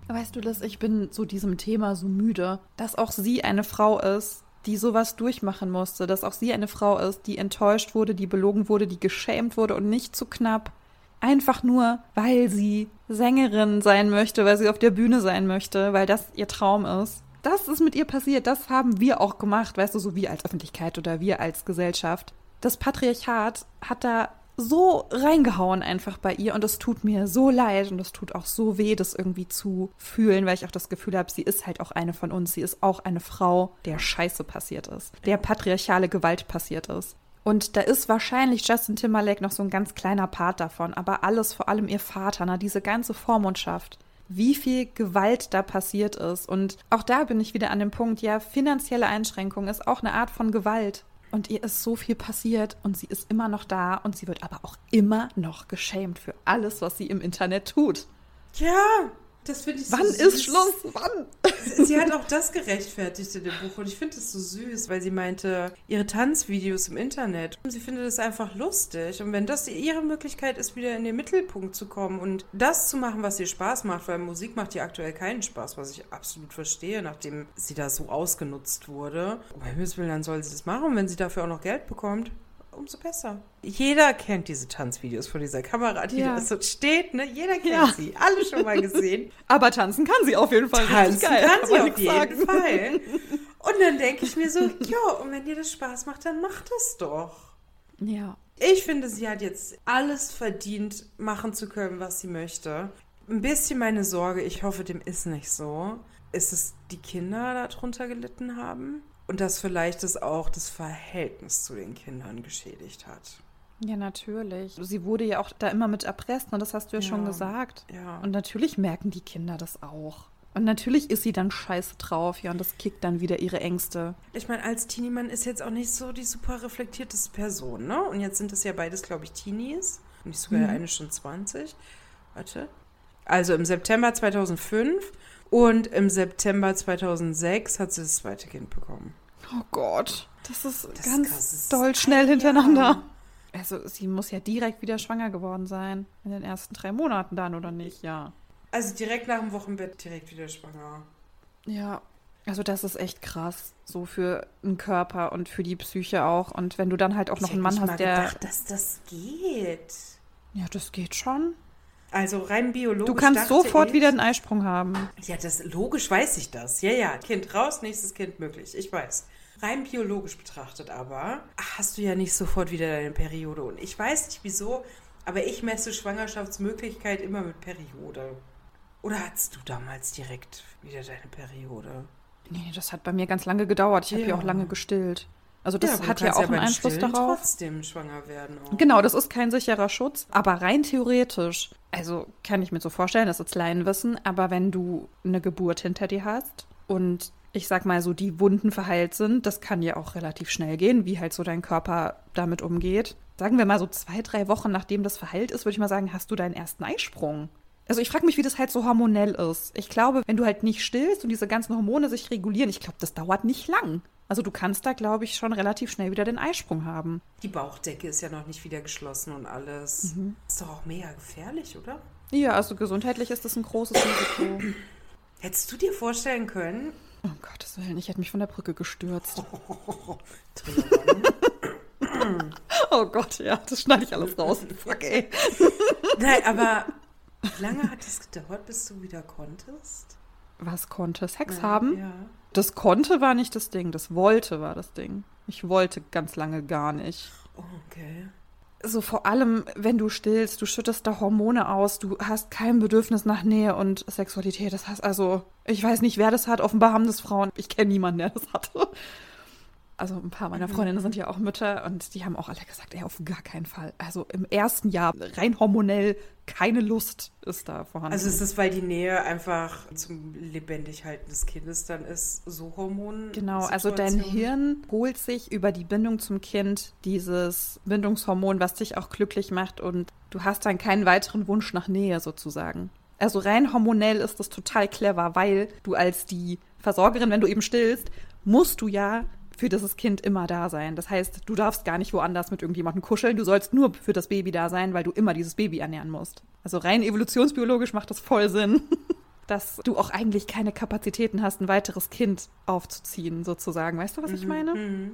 Weißt du das, ich bin zu diesem Thema so müde, dass auch sie eine Frau ist, die sowas durchmachen musste, dass auch sie eine Frau ist, die enttäuscht wurde, die belogen wurde, die geschämt wurde und nicht zu knapp. Einfach nur, weil sie Sängerin sein möchte, weil sie auf der Bühne sein möchte, weil das ihr Traum ist. Das ist mit ihr passiert, das haben wir auch gemacht, weißt du, so wir als Öffentlichkeit oder wir als Gesellschaft. Das Patriarchat hat da so reingehauen einfach bei ihr und es tut mir so leid und es tut auch so weh, das irgendwie zu fühlen, weil ich auch das Gefühl habe, sie ist halt auch eine von uns. Sie ist auch eine Frau, der Scheiße passiert ist, der patriarchale Gewalt passiert ist. Und da ist wahrscheinlich Justin Timberlake noch so ein ganz kleiner Part davon, aber alles, vor allem ihr Vater, na, diese ganze Vormundschaft, wie viel Gewalt da passiert ist. Und auch da bin ich wieder an dem Punkt, ja, finanzielle Einschränkung ist auch eine Art von Gewalt. Und ihr ist so viel passiert und sie ist immer noch da und sie wird aber auch immer noch geschämt für alles, was sie im Internet tut. Ja, das finde ich Wann so ist Schluss? Wann? Sie hat auch das gerechtfertigt in dem Buch und ich finde es so süß, weil sie meinte, ihre Tanzvideos im Internet. Und sie findet es einfach lustig. Und wenn das ihre Möglichkeit ist, wieder in den Mittelpunkt zu kommen und das zu machen, was ihr Spaß macht, weil Musik macht ihr aktuell keinen Spaß, was ich absolut verstehe, nachdem sie da so ausgenutzt wurde. Um Himmels Willen, dann soll sie das machen, wenn sie dafür auch noch Geld bekommt. Umso besser. Jeder kennt diese Tanzvideos von dieser Kamera, die Ja. da so steht, ne? Jeder kennt Ja. sie. Alle schon mal gesehen. Aber tanzen kann sie auf jeden Fall. Tanzen geil. kann sie auf jeden sagen. Fall. Und dann denke ich mir so, ja, und wenn dir das Spaß macht, dann mach das doch. Ja. Ich finde, sie hat jetzt alles verdient, machen zu können, was sie möchte. Ein bisschen meine Sorge, ich hoffe, dem ist nicht so, ist, dass die Kinder darunter gelitten haben und dass vielleicht es auch das Verhältnis zu den Kindern geschädigt hat. Ja, natürlich. Sie wurde ja auch da immer mit erpresst, ne? das hast du ja, Ja. schon gesagt. Ja. Und natürlich merken die Kinder das auch. Und natürlich ist sie dann scheiße drauf, ja, und das kickt dann wieder ihre Ängste. Ich meine, als Teenie-Mann ist jetzt auch nicht so die super reflektierteste Person, ne? Und jetzt sind es ja beides, glaube ich, Teenies. Und ich sogar Mhm. eine schon 20. Warte. Also im September 2005 und im September 2006 hat sie das zweite Kind bekommen. Oh Gott. Das ist Das ganz ist doll schnell hintereinander. Also sie muss ja direkt wieder schwanger geworden sein. In den ersten drei Monaten dann, oder nicht? Ja. Also direkt nach dem Wochenbett direkt wieder schwanger. Ja. Also das ist echt krass. So für den Körper und für die Psyche auch. Und wenn du dann halt auch noch ich einen hätte Mann nicht hast, mal der. gedacht, dass das geht. Ja, das geht schon. Also rein biologisch. Du kannst sofort ich, wieder einen Eisprung haben. Ja, das logisch weiß ich das. Ja, ja, Kind raus, nächstes Kind möglich. Ich weiß. Rein biologisch betrachtet aber hast du ja nicht sofort wieder deine Periode. Und ich weiß nicht wieso, aber ich messe Schwangerschaftsmöglichkeit immer mit Periode. Oder hattest du damals direkt wieder deine Periode? Nee, das hat bei mir ganz lange gedauert. Ich habe ja Ja. auch lange gestillt. Also das aber hat ja auch einen beim Einfluss Stillen darauf. trotzdem schwanger werden. Auch. Genau, das ist kein sicherer Schutz, aber rein theoretisch, also kann ich mir so vorstellen, das ist Laienwissen, aber wenn du eine Geburt hinter dir hast und ich sag mal so, die Wunden verheilt sind, das kann ja auch relativ schnell gehen, wie halt so dein Körper damit umgeht. Sagen wir mal so zwei, drei Wochen nachdem das verheilt ist, würde ich mal sagen, hast du deinen ersten Eisprung. Also ich frage mich, wie das halt so hormonell ist. Ich glaube, wenn du halt nicht stillst und diese ganzen Hormone sich regulieren, ich glaube, das dauert nicht lang. Also du kannst da, glaube ich, schon relativ schnell wieder den Eisprung haben. Die Bauchdecke ist ja noch nicht wieder geschlossen und alles. Mhm. Ist doch auch mega gefährlich, oder? Ja, also gesundheitlich ist das ein großes Risiko. Hättest du dir vorstellen können, Um Gottes Willen, ich hätte mich von der Brücke gestürzt. Oh Gott, ja, das schneide ich alles raus. Fuck, ey. Nein, aber wie lange hat es gedauert, bis du wieder konntest? Was konnte Sex haben? Ja. Das konnte war nicht das Ding, das wollte war das Ding. Ich wollte ganz lange gar nicht. Okay. So vor allem, wenn du stillst, du schüttest da Hormone aus, du hast kein Bedürfnis nach Nähe und Sexualität. Das heißt also, ich weiß nicht, wer das hat. Offenbar haben das Frauen. Ich kenne niemanden, der das hatte. Also ein paar meiner Freundinnen sind ja auch Mütter und die haben auch alle gesagt, ey, auf gar keinen Fall. Also im ersten Jahr rein hormonell keine Lust ist da vorhanden. Also ist es, weil die Nähe einfach zum Lebendighalten des Kindes dann ist, so Hormon? Genau, also dein? Hirn holt sich über die Bindung zum Kind dieses Bindungshormon, was dich auch glücklich macht und du hast dann keinen weiteren Wunsch nach Nähe sozusagen. Also rein hormonell ist das total clever, weil du als die Versorgerin, wenn du eben stillst, musst du ja für dieses Kind immer da sein. Das heißt, du darfst gar nicht woanders mit irgendjemandem kuscheln, du sollst nur für das Baby da sein, weil du immer dieses Baby ernähren musst. Also rein evolutionsbiologisch macht das voll Sinn. dass du auch eigentlich keine Kapazitäten hast, ein weiteres Kind aufzuziehen, sozusagen. Weißt du, was ich meine? Mhm.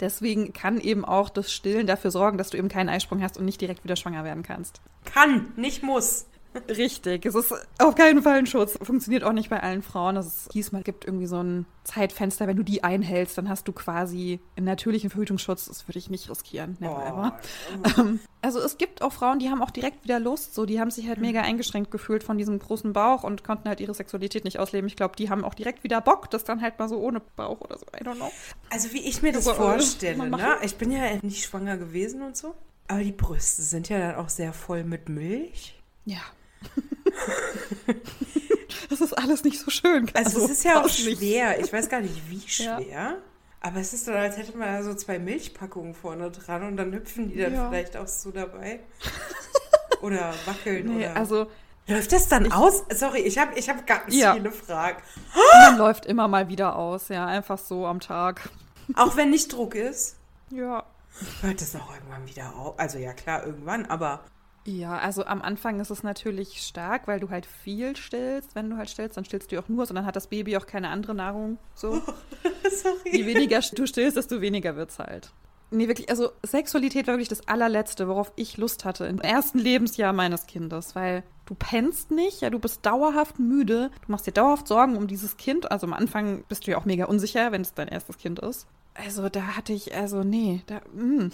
Deswegen kann eben auch das Stillen dafür sorgen, dass du eben keinen Eisprung hast und nicht direkt wieder schwanger werden kannst. Kann, nicht muss. Richtig, es ist auf keinen Fall ein Schutz. Funktioniert auch nicht bei allen Frauen. Es hieß mal, gibt irgendwie so ein Zeitfenster, wenn du die einhältst, dann hast du quasi einen natürlichen Verhütungsschutz. Das würde ich nicht riskieren. Never Oh, ever. Ähm, also es gibt auch Frauen, die haben auch direkt wieder Lust. So, die haben sich halt mega eingeschränkt gefühlt von diesem großen Bauch und konnten halt ihre Sexualität nicht ausleben. Ich glaube, die haben auch direkt wieder Bock, das dann halt mal so ohne Bauch oder so. I don't know. Also wie ich mir das äh, vorstelle, ne? Ich bin ja nicht schwanger gewesen und so. Aber die Brüste sind ja dann auch sehr voll mit Milch. Ja. das ist alles nicht so schön. Also, es ist ja auch fast nicht. schwer. Ich weiß gar nicht, wie Ja. schwer. Aber es ist dann, als hätte man so zwei Milchpackungen vorne dran und dann hüpfen die dann Ja. vielleicht auch so dabei. oder wackeln Nee, oder. also Läuft das dann aus? Sorry, ich habe ich hab ganz Ja. viele Fragen. man läuft immer mal wieder aus, ja, einfach so am Tag. Auch wenn nicht Druck ist, Ja. hört das auch irgendwann wieder auf. Also ja, klar, irgendwann, aber Ja, also am Anfang ist es natürlich stark, weil du halt viel stillst. Wenn du halt stillst, dann stillst du auch nur, sondern hat das Baby auch keine andere Nahrung. So. Je sorry. weniger du stillst, desto weniger wird's halt. Nee, wirklich, also Sexualität war wirklich das allerletzte, worauf ich Lust hatte im ersten Lebensjahr meines Kindes, weil du pennst nicht, ja, du bist dauerhaft müde, du machst dir dauerhaft Sorgen um dieses Kind. Also am Anfang bist du ja auch mega unsicher, wenn es dein erstes Kind ist. Also da hatte ich, also nee, da, mm.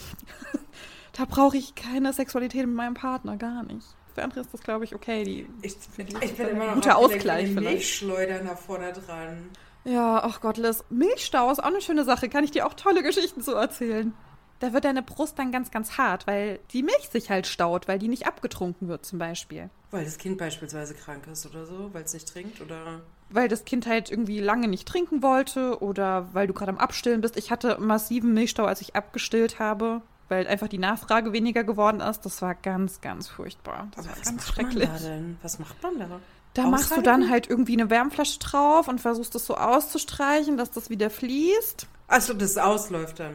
da brauche ich keine Sexualität mit meinem Partner, gar nicht. Für andere ist das, glaube ich, okay. Die, Ich, ich bin immer noch guter Ausgleich vielleicht. Milchschleudern da vorne dran. Ja, ach Gott, Liz. Milchstau ist auch eine schöne Sache. Kann ich dir auch tolle Geschichten zu erzählen. Da wird deine Brust dann ganz, ganz hart, weil die Milch sich halt staut, weil die nicht abgetrunken wird zum Beispiel. Weil das Kind beispielsweise krank ist oder so, weil es nicht trinkt oder. Weil das Kind halt irgendwie lange nicht trinken wollte oder weil du gerade am Abstillen bist. Ich hatte massiven Milchstau, als ich abgestillt habe, weil einfach die Nachfrage weniger geworden ist. Das war ganz, ganz furchtbar. Das war was ganz macht schrecklich. man da denn? Was macht man da? Da machst du dann halt irgendwie eine Wärmflasche drauf und versuchst es so auszustreichen, dass das wieder fließt. Achso, das ausläuft dann.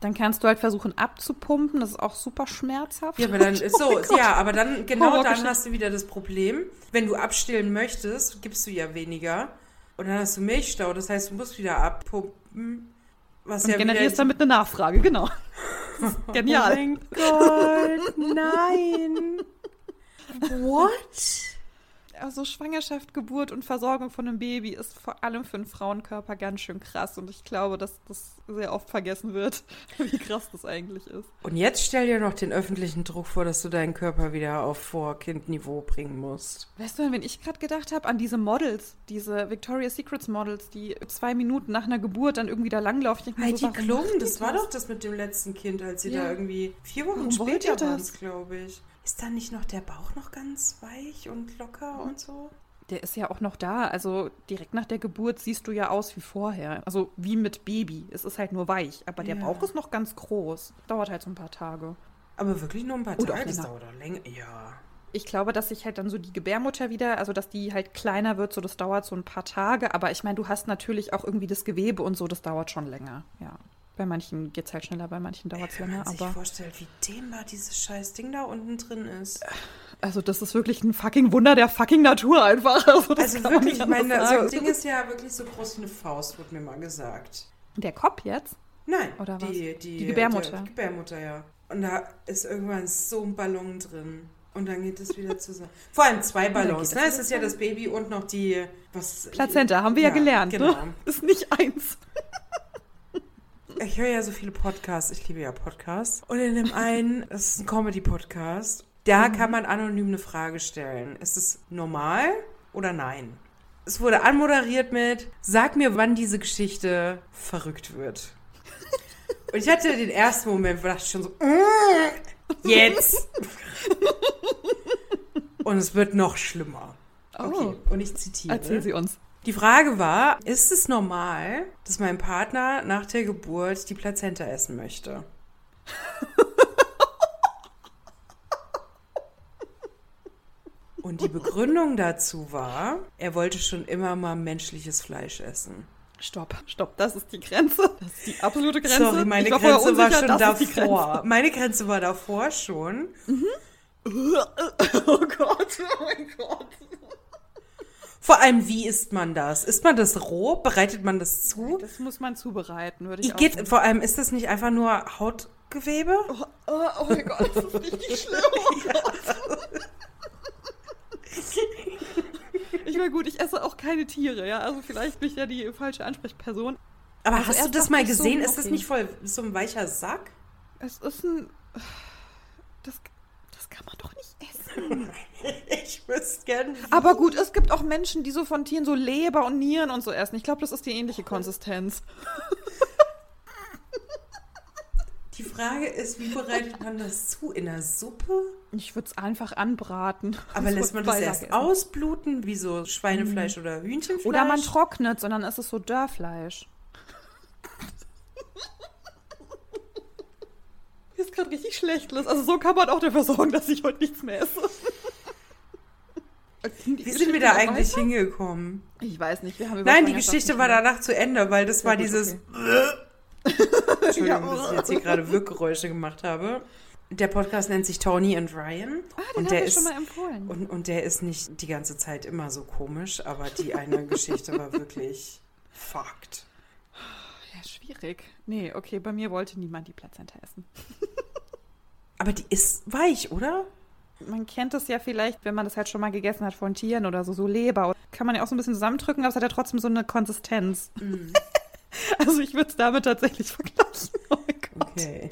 Dann kannst du halt versuchen abzupumpen. Das ist auch super schmerzhaft. Ja, aber dann ist so, Oh ja, aber dann, genau dann hast du wieder das Problem. Wenn du abstillen möchtest, gibst du ja weniger. Und dann hast du Milchstau, das heißt, du musst wieder abpumpen. Was Und ja generierst damit eine Nachfrage, genau. Genial. Oh mein Gott, nein. What? Also Schwangerschaft, Geburt und Versorgung von einem Baby ist vor allem für einen Frauenkörper ganz schön krass. Und ich glaube, dass das sehr oft vergessen wird, wie krass das eigentlich ist. Und jetzt stell dir noch den öffentlichen Druck vor, dass du deinen Körper wieder auf Vorkindniveau bringen musst. Weißt du, an wen ich gerade gedacht habe? An diese Models, diese Victoria's Secrets Models, die zwei Minuten nach einer Geburt dann irgendwie da langlaufen. Ich Heidi so, Klum, das war doch das mit dem letzten Kind, als sie Ja. da irgendwie vier Wochen Warum später waren das? glaube ich. Ist da nicht noch der Bauch noch ganz weich und locker und so? Der ist ja auch noch da. Also direkt nach der Geburt siehst du ja aus wie vorher. Also wie mit Baby. Es ist halt nur weich. Aber der Ja. Bauch ist noch ganz groß. Dauert halt so ein paar Tage. Aber wirklich nur ein paar Oder Tage, das dauert auch länger. Ja. Ich glaube, dass sich halt dann so die Gebärmutter wieder, also dass die halt kleiner wird, so das dauert so ein paar Tage. Aber ich meine, du hast natürlich auch irgendwie das Gewebe und so, das dauert schon länger. Ja. Bei manchen geht es halt schneller, bei manchen dauert es Wenn länger. man sich vorstellt, wie dehnbar dieses scheiß Ding da unten drin ist. also das ist wirklich ein fucking Wunder der fucking Natur einfach. Also, das Also wirklich, ich meine, das Ding ist ja wirklich so groß wie eine Faust, wurde mir mal gesagt. Der Kopf jetzt? Nein, Oder was? die, die, Die Gebärmutter. Die Gebärmutter, ja. Und da ist irgendwann so ein Ballon drin. Und dann geht es wieder zusammen. Vor allem zwei Ballons, ne? es ist ja das Baby und noch die, was... Plazenta, haben wir ja, gelernt. Genau. Ne? Ist nicht eins. Ich höre ja so viele Podcasts. Ich liebe ja Podcasts. Und in dem einen, das ist ein Comedy-Podcast, da kann man anonym eine Frage stellen. Ist es normal oder nein? Es wurde anmoderiert mit, sag mir, wann diese Geschichte verrückt wird. Und ich hatte den ersten Moment, wo dachte ich schon so, "Mm, jetzt. Und es wird noch schlimmer. Okay, und ich zitiere. Oh. Erzähl sie uns. Die Frage war, ist es normal, dass mein Partner nach der Geburt die Plazenta essen möchte? Und die Begründung dazu war, er wollte schon immer mal menschliches Fleisch essen. Stopp, stopp, das ist die Grenze. Das ist die absolute Grenze. Sorry, meine war Grenze war unsicher, schon ist die davor. Meine Grenze war davor schon. Grenze. Oh Gott, oh mein Gott. Vor allem, wie isst man das? Isst man das roh? Bereitet man das zu? Das muss man zubereiten, würde ich auch Geht, sagen. vor allem, ist das nicht einfach nur Hautgewebe? Oh, oh, oh mein Gott, das ist richtig schlimm. Oh Gott. Ich meine, gut, ich esse auch keine Tiere, ja. Also vielleicht bin ich ja die falsche Ansprechperson. Aber Also hast du das mal ich so, gesehen? ist das nicht voll so ein weicher Sack? Es ist ein. Das, das kann man doch. Ich wüsste gern. Aber gut, es gibt auch Menschen, die so von Tieren so Leber und Nieren und so essen. Ich glaube, das ist die ähnliche Konsistenz. Die Frage ist, wie bereitet man das zu? In der Suppe? Ich würde es einfach anbraten. Aber So lässt man das erst essen. ausbluten, wie so Schweinefleisch oder Hühnchenfleisch? Oder man trocknet, sondern es ist so Dörrfleisch. Mir ist gerade richtig schlecht, Liz. Also so kann man auch dafür sorgen, dass ich heute nichts mehr esse. Wie sind wir da eigentlich hingekommen? Ich weiß nicht, wir haben über Nein, die Geschichte war danach zu Ende, weil das Ja, war gut, dieses. Entschuldigung, dass ich jetzt hier gerade Wirkgeräusche gemacht habe. Der Podcast nennt sich Tony and Ryan. Ah, den und der ist schon mal empfohlen. und, und der ist nicht die ganze Zeit immer so komisch, aber die eine Geschichte war wirklich fucked. schwierig. Nee, okay, bei mir wollte niemand die Plazenta essen. Aber die ist weich, oder? Man kennt es ja vielleicht, wenn man das halt schon mal gegessen hat von Tieren oder so, so Leber. Kann man ja auch so ein bisschen zusammendrücken, aber es hat ja trotzdem so eine Konsistenz. Mm. Also ich würde es damit tatsächlich vergleichen. Oh. Okay.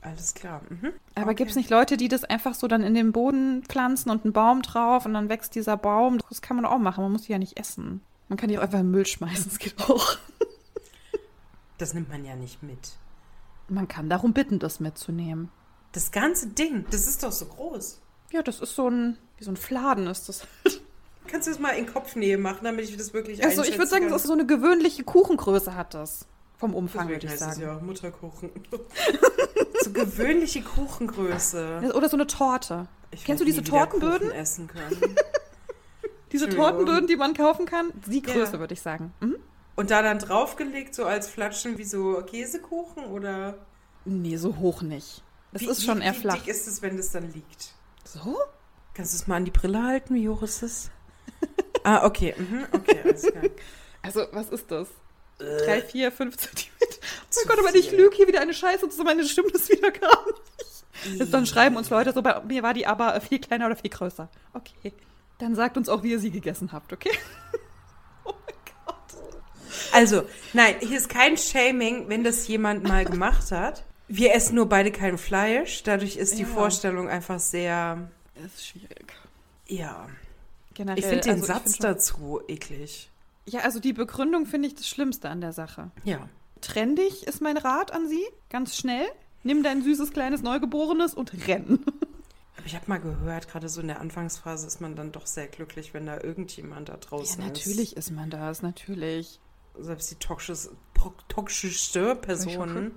Alles klar. Mhm. Aber okay. gibt es nicht Leute, die das einfach so dann in den Boden pflanzen und einen Baum drauf und dann wächst dieser Baum? Das kann man auch machen. Man muss die ja nicht essen. Man kann die auch einfach in den Müll schmeißen. Das geht auch. Das nimmt man ja nicht mit. Man kann darum bitten, das mitzunehmen. Das ganze Ding, das ist doch so groß. Ja, das ist so ein, wie so ein Fladen ist das. Kannst du das mal in Kopfnähe machen, damit ich das wirklich Also ich würde sagen, kann? das ist so eine gewöhnliche Kuchengröße hat das. Vom Umfang, würde ich heißt sagen. ja Mutterkuchen. so gewöhnliche Kuchengröße. Oder so eine Torte. Ich Kennst du diese Tortenböden? Essen können. Diese. Tortenböden, die man kaufen kann, die Ja. Größe, würde ich sagen. Mhm. Und da dann draufgelegt, so als Flatschen wie so Käsekuchen oder? Nee, so hoch nicht. Es wie, ist schon wie, eher Wie flach. dick ist es, wenn das dann liegt? So? Kannst du es mal an die Brille halten? Wie hoch ist es? ah, okay. Mhm, okay, alles klar. Also, was ist das? Drei, vier, fünf Zentimeter. Oh mein Gott, aber ich lüge hier wieder eine Scheiße und so meine stimmt das wieder gar nicht. Jetzt dann schreiben uns Leute so, bei mir war die aber viel kleiner oder viel größer. Okay. Dann sagt uns auch, wie ihr sie gegessen habt, okay? Also, nein, hier ist kein Shaming, wenn das jemand mal gemacht hat. Wir essen nur beide kein Fleisch. Dadurch ist die Ja. Vorstellung einfach sehr, Das ist schwierig. ja. Generell, Ich finde den also Satz find dazu eklig. Ja, also die Begründung finde ich das Schlimmste an der Sache. Ja. Trenn dich ist mein Rat an Sie. Ganz schnell. Nimm dein süßes kleines Neugeborenes und renn. Aber ich habe mal gehört, gerade so in der Anfangsphase ist man dann doch sehr glücklich, wenn da irgendjemand da draußen Ja, natürlich ist man das, natürlich. Selbst die toxischste, pro- toxischste Person.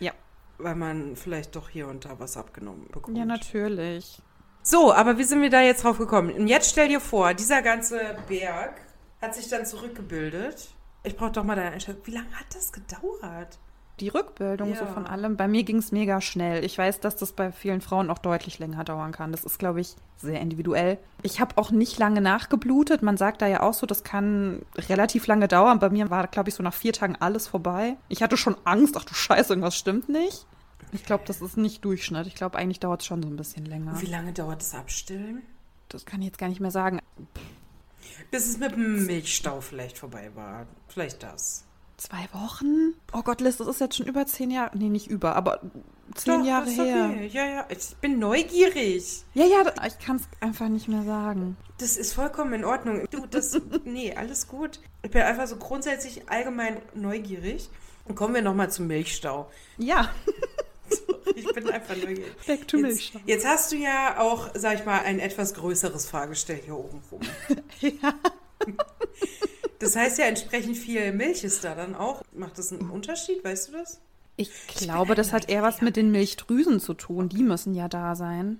Ja. Weil man vielleicht doch hier und da was abgenommen bekommt. Ja, natürlich. So, aber wie sind wir da jetzt drauf gekommen? Und jetzt stell dir vor, dieser ganze Berg hat sich dann zurückgebildet. Ich brauche doch mal deine Einschätzung. Wie lange hat das gedauert? Die Rückbildung so Ja. von allem. Bei mir ging es mega schnell. Ich weiß, dass das bei vielen Frauen auch deutlich länger dauern kann. Das ist, glaube ich, sehr individuell. Ich habe auch nicht lange nachgeblutet. Man sagt da ja auch so, das kann relativ lange dauern. Bei mir war, glaube ich, so nach vier Tagen alles vorbei. Ich hatte schon Angst. Ach du Scheiße, irgendwas stimmt nicht. Ich glaube, das ist nicht Durchschnitt. Ich glaube, eigentlich dauert es schon so ein bisschen länger. Wie lange dauert das Abstillen? Das kann ich jetzt gar nicht mehr sagen. Bis es mit dem Milchstau vielleicht vorbei war. Vielleicht das. Zwei Wochen? Oh Gott, Liz, das ist jetzt schon über zehn Jahre. Nee, nicht über, aber zehn Doch, Jahre her. okay. Ja, ja. Ich bin neugierig. Ja, ja, ich kann es einfach nicht mehr sagen. Das ist vollkommen in Ordnung. Du, das. nee, alles gut. Ich bin einfach so grundsätzlich allgemein neugierig. Und kommen wir nochmal zum Milchstau. Ja, Ich bin einfach neugierig. back to Jetzt, Milchstau. jetzt hast du ja auch, sag ich mal, ein etwas größeres Fahrgestell hier oben rum. Ja. Das heißt ja, entsprechend viel Milch ist da dann auch. Macht das einen Unterschied, weißt du das? Ich glaube, das hat eher was mit den Milchdrüsen zu tun. Die müssen ja da sein.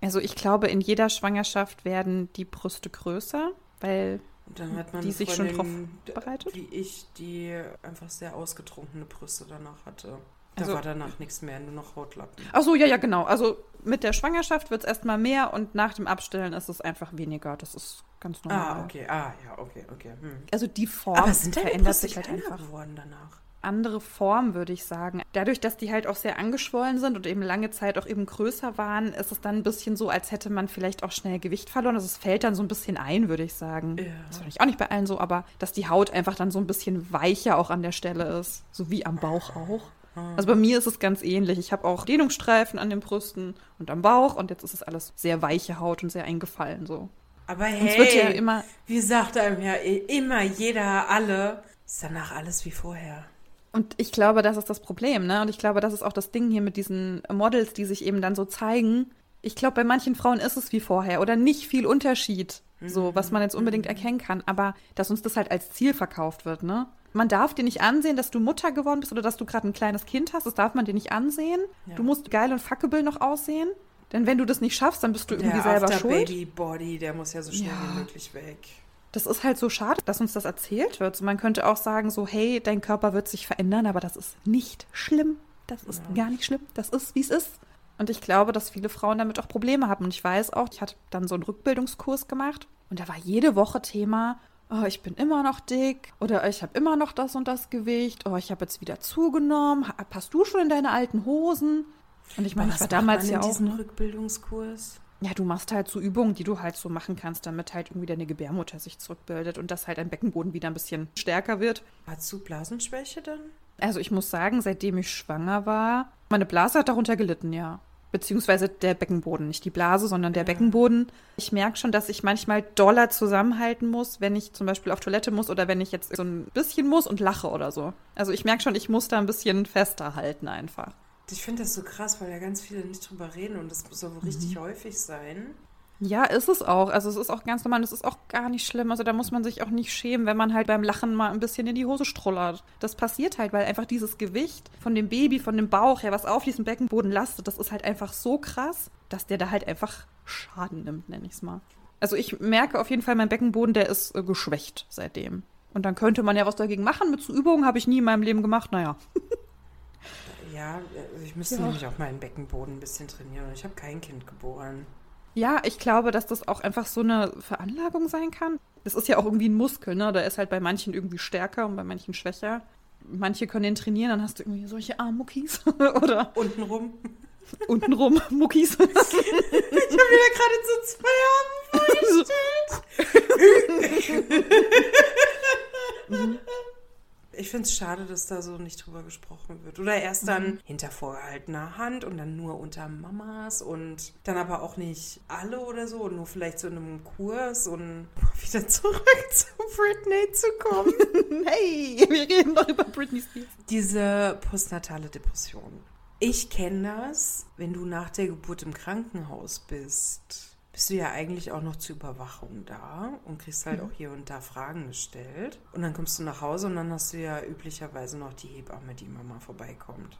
Also ich glaube, in jeder Schwangerschaft werden die Brüste größer, weil Und dann hat man Die sich schon drauf bereitet? Wie ich, die einfach sehr ausgetrunkene Brüste danach hatte. Da Also- war danach nichts mehr, nur noch Hautlappen. Ach so, ja, ja, genau. Also mit der Schwangerschaft wird es erstmal mehr und nach dem Abstillen ist es einfach weniger. Das ist ganz normal. Ah, okay, ah, ja, okay, okay. Hm. Also die Form Aber sind verändert sich halt einfach. geworden danach? Andere Form, würde ich sagen. Dadurch, dass die halt auch sehr angeschwollen sind und eben lange Zeit auch eben größer waren, ist es dann ein bisschen so, als hätte man vielleicht auch schnell Gewicht verloren. Also es fällt dann so ein bisschen ein, würde ich sagen. Ja. Das ich auch nicht bei allen so, aber dass die Haut einfach dann so ein bisschen weicher auch an der Stelle ist. So wie am Bauch auch. Also bei mir ist es ganz ähnlich. Ich habe auch Dehnungsstreifen an den Brüsten und am Bauch und jetzt ist es alles sehr weiche Haut und sehr eingefallen so. Aber hey, es wird ja immer, wie sagt einem ja immer jeder, alle, ist danach alles wie vorher. Und ich glaube, das ist das Problem, ne? Und ich glaube, das ist auch das Ding hier mit diesen Models, die sich eben dann so zeigen. Ich glaube, bei manchen Frauen ist es wie vorher oder nicht viel Unterschied, so was man jetzt unbedingt erkennen kann, aber dass uns das halt als Ziel verkauft wird, ne? Man darf dir nicht ansehen, dass du Mutter geworden bist oder dass du gerade ein kleines Kind hast. Das darf man dir nicht ansehen. Ja. Du musst geil und fuckable noch aussehen. Denn wenn du das nicht schaffst, dann bist du irgendwie Der selber After schuld. Baby Body, der muss ja so schnell Ja. wie möglich weg. Das ist halt so schade, dass uns das erzählt wird. So, man könnte auch sagen, so, hey, dein Körper wird sich verändern, aber das ist nicht schlimm. Das ist gar nicht schlimm. Das ist, wie es ist. Und ich glaube, dass viele Frauen damit auch Probleme haben. Und ich weiß auch, ich hatte dann so einen Rückbildungskurs gemacht und da war jede Woche Thema, oh, ich bin immer noch dick oder ich habe immer noch das und das Gewicht, oh, ich habe jetzt wieder zugenommen, passt du schon in deine alten Hosen? Und ich meine, ich war damals ja auch, diesem ne? Rückbildungskurs. Ja, du machst halt so Übungen, die du halt so machen kannst, damit halt irgendwie deine Gebärmutter sich zurückbildet und dass halt dein Beckenboden wieder ein bisschen stärker wird. Hast du Blasenschwäche dann? Also ich muss sagen, seitdem ich schwanger war, meine Blase hat darunter gelitten, ja. Beziehungsweise der Beckenboden, nicht die Blase, sondern der Beckenboden. Ich merke schon, dass ich manchmal doller zusammenhalten muss, wenn ich zum Beispiel auf Toilette muss oder wenn ich jetzt so ein bisschen muss und lache oder so. Also ich merke schon, ich muss da ein bisschen fester halten einfach. Ich finde das so krass, weil ja ganz viele nicht drüber reden und das soll wohl richtig häufig sein. Ja, ist es auch. Also es ist auch ganz normal. Es ist auch gar nicht schlimm. Also da muss man sich auch nicht schämen, wenn man halt beim Lachen mal ein bisschen in die Hose strullert. Das passiert halt, weil einfach dieses Gewicht von dem Baby, von dem Bauch her, was auf diesem Beckenboden lastet, das ist halt einfach so krass, dass der da halt einfach Schaden nimmt, nenne ich es mal. Also ich merke auf jeden Fall, mein Beckenboden, der ist äh, geschwächt seitdem. Und dann könnte man ja was dagegen machen. Mit so Übungen habe ich nie in meinem Leben gemacht. Naja. Ja, also ich müsste Ja. nämlich auch meinen Beckenboden ein bisschen trainieren. Ich habe kein Kind geboren. Ja, ich glaube, dass das auch einfach so eine Veranlagung sein kann. Das ist ja auch irgendwie ein Muskel, ne? Der ist halt bei manchen irgendwie stärker und bei manchen schwächer. Manche können den trainieren, dann hast du irgendwie solche Armmuckis oder Untenrum. untenrum Muckis. Ich habe mir gerade so zwei Arme vorgestellt. Ich finde es schade, dass da so nicht drüber gesprochen wird. Oder erst dann hinter vorgehaltener Hand und dann nur unter Mamas und dann aber auch nicht alle oder so und nur vielleicht so in einem Kurs und wieder zurück zu Britney zu kommen. hey, wir reden doch über Britney Spears. Diese postnatale Depression. Ich kenne das, wenn du nach der Geburt im Krankenhaus bist, bist du ja eigentlich auch noch zur Überwachung da und kriegst halt auch hier und da Fragen gestellt. Und dann kommst du nach Hause und dann hast du ja üblicherweise noch die Hebamme, die Mama vorbeikommt.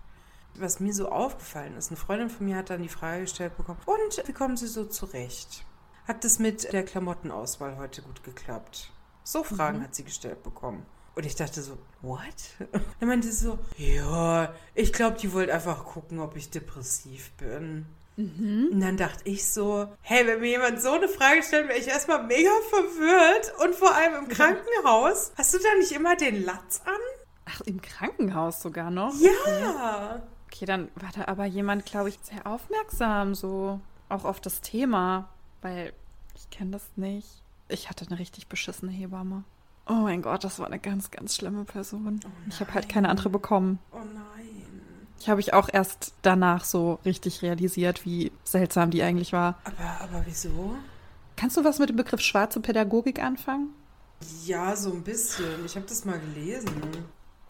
Was mir so aufgefallen ist, eine Freundin von mir hat dann die Frage gestellt bekommen, und wie kommen Sie so zurecht? Hat es mit der Klamottenauswahl heute gut geklappt? So Fragen hat sie gestellt bekommen. Und ich dachte so, what? Dann meinte sie so, ja, ich glaube, die wollte einfach gucken, ob ich depressiv bin. Und dann dachte ich so, hey, wenn mir jemand so eine Frage stellt, wäre ich erstmal mega verwirrt. Und vor allem im Krankenhaus. Hast du da nicht immer den Latz an? Ach, im Krankenhaus sogar noch? Ja. Okay, dann war da aber jemand, glaube ich, sehr aufmerksam so auch auf das Thema, weil ich kenne das nicht. Ich hatte eine richtig beschissene Hebamme. Oh mein Gott, das war eine ganz, ganz schlimme Person. ich habe halt keine andere bekommen. Oh nein. Ich habe ich auch erst danach so richtig realisiert, wie seltsam die eigentlich war. Aber, aber wieso? Kannst du was mit dem Begriff schwarze Pädagogik anfangen? Ja, so ein bisschen. Ich habe das mal gelesen.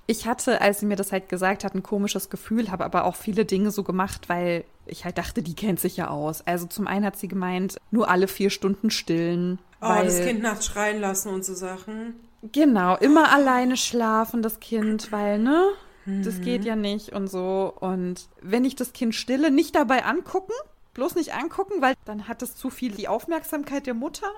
Ich hatte, als sie mir das halt gesagt hat, ein komisches Gefühl, habe aber auch viele Dinge so gemacht, weil ich halt dachte, die kennt sich ja aus. Also zum einen hat sie gemeint, nur alle vier Stunden stillen. Oh, das Kind nachts schreien lassen und so Sachen. Genau, immer alleine schlafen, das Kind, weil, ne? Das geht ja nicht und so. Und wenn ich das Kind stille, nicht dabei angucken, bloß nicht angucken, weil dann hat es zu viel die Aufmerksamkeit der Mutter.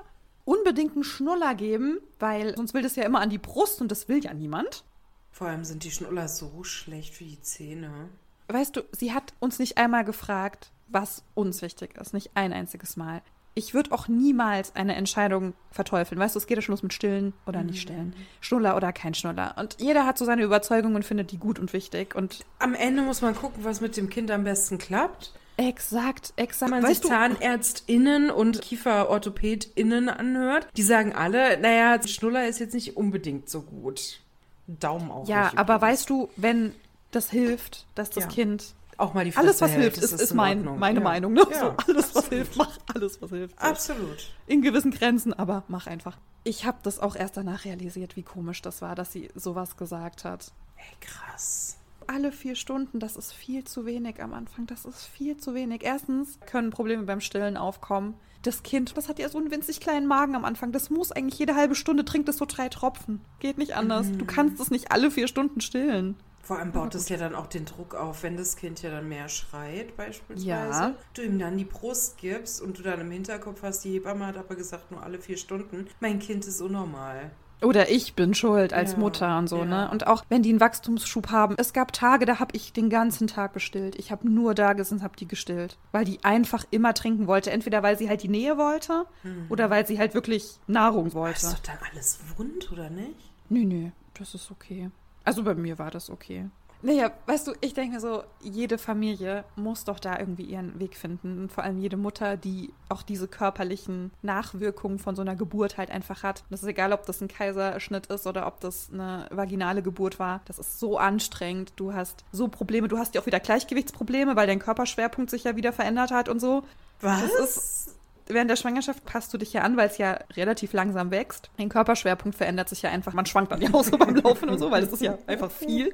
Unbedingt einen Schnuller geben, weil sonst will das ja immer an die Brust und das will ja niemand. Vor allem sind die Schnuller so schlecht für die Zähne. Weißt du, sie hat uns nicht einmal gefragt, was uns wichtig ist. Nicht ein einziges Mal. Ich würde auch niemals eine Entscheidung verteufeln. Weißt du, es geht ja schon los mit Stillen oder nicht Stillen. Schnuller oder kein Schnuller. Und jeder hat so seine Überzeugung und findet die gut und wichtig. Und Am Ende muss man gucken, was mit dem Kind am besten klappt. exakt, exakt. Wenn man sich ZahnärztInnen und KieferorthopädInnen anhört, die sagen alle, naja, Schnuller ist jetzt nicht unbedingt so gut. Daumen auch ja, aber weißt du, wenn das hilft, dass das Ja. Kind auch mal die Fresse alles, was hilft, das ist, ist in mein, Ordnung. meine ja. Meinung. Ne? Ja, so, alles, was absolut. hilft, mach alles, was hilft. So. Absolut. in gewissen Grenzen, aber mach einfach. Ich habe das auch erst danach realisiert, wie komisch das war, dass sie sowas gesagt hat. Ey, krass. Alle vier Stunden, das ist viel zu wenig am Anfang. Das ist viel zu wenig. Erstens können Probleme beim Stillen aufkommen. Das Kind, das hat ja so einen winzig kleinen Magen am Anfang. Das muss eigentlich jede halbe Stunde trinkt es so drei Tropfen. Geht nicht anders. Du kannst es nicht alle vier Stunden stillen. Vor allem baut es ja dann auch den Druck auf, wenn das Kind ja dann mehr schreit, beispielsweise. Ja. Du ihm dann die Brust gibst und du dann im Hinterkopf hast, die Hebamme hat aber gesagt, nur alle vier Stunden. Mein Kind ist unnormal. Oder ich bin schuld als Ja, Mutter und so, ja. ne? Und auch wenn die einen Wachstumsschub haben. Es gab Tage, da habe ich den ganzen Tag gestillt. Ich habe nur da gesessen, habe die gestillt. Weil die einfach immer trinken wollte. Entweder weil sie halt die Nähe wollte oder weil sie halt wirklich Nahrung wollte. Ist doch dann alles wund, oder nicht? Nö, nö, das ist okay. Also bei mir war das okay. Naja, weißt du, ich denke mir so, jede Familie muss doch da irgendwie ihren Weg finden. Und vor allem jede Mutter, die auch diese körperlichen Nachwirkungen von so einer Geburt halt einfach hat. Das ist egal, ob das ein Kaiserschnitt ist oder ob das eine vaginale Geburt war. Das ist so anstrengend. Du hast so Probleme. Du hast ja auch wieder Gleichgewichtsprobleme, weil dein Körperschwerpunkt sich ja wieder verändert hat und so. Was? Das ist, während der Schwangerschaft passt du dich ja an, weil es ja relativ langsam wächst. Dein Körperschwerpunkt verändert sich ja einfach. Man schwankt dann ja auch so beim Laufen und so, weil es ist ja einfach viel.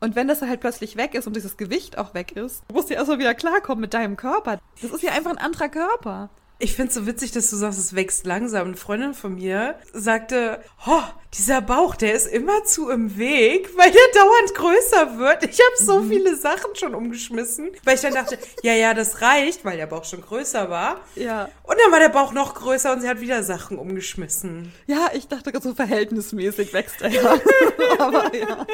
Und wenn das halt plötzlich weg ist und dieses Gewicht auch weg ist, musst du ja erstmal wieder klarkommen mit deinem Körper. Das ist ja einfach ein anderer Körper. Ich finde es so witzig, dass du sagst, es wächst langsam. Eine Freundin von mir sagte, oh, dieser Bauch, der ist immer zu im Weg, weil der dauernd größer wird. Ich habe so viele Sachen schon umgeschmissen, weil ich dann dachte, ja, ja, das reicht, weil der Bauch schon größer war. Ja. Und dann war der Bauch noch größer und sie hat wieder Sachen umgeschmissen. Ja, ich dachte so verhältnismäßig wächst er ja. Aber ja.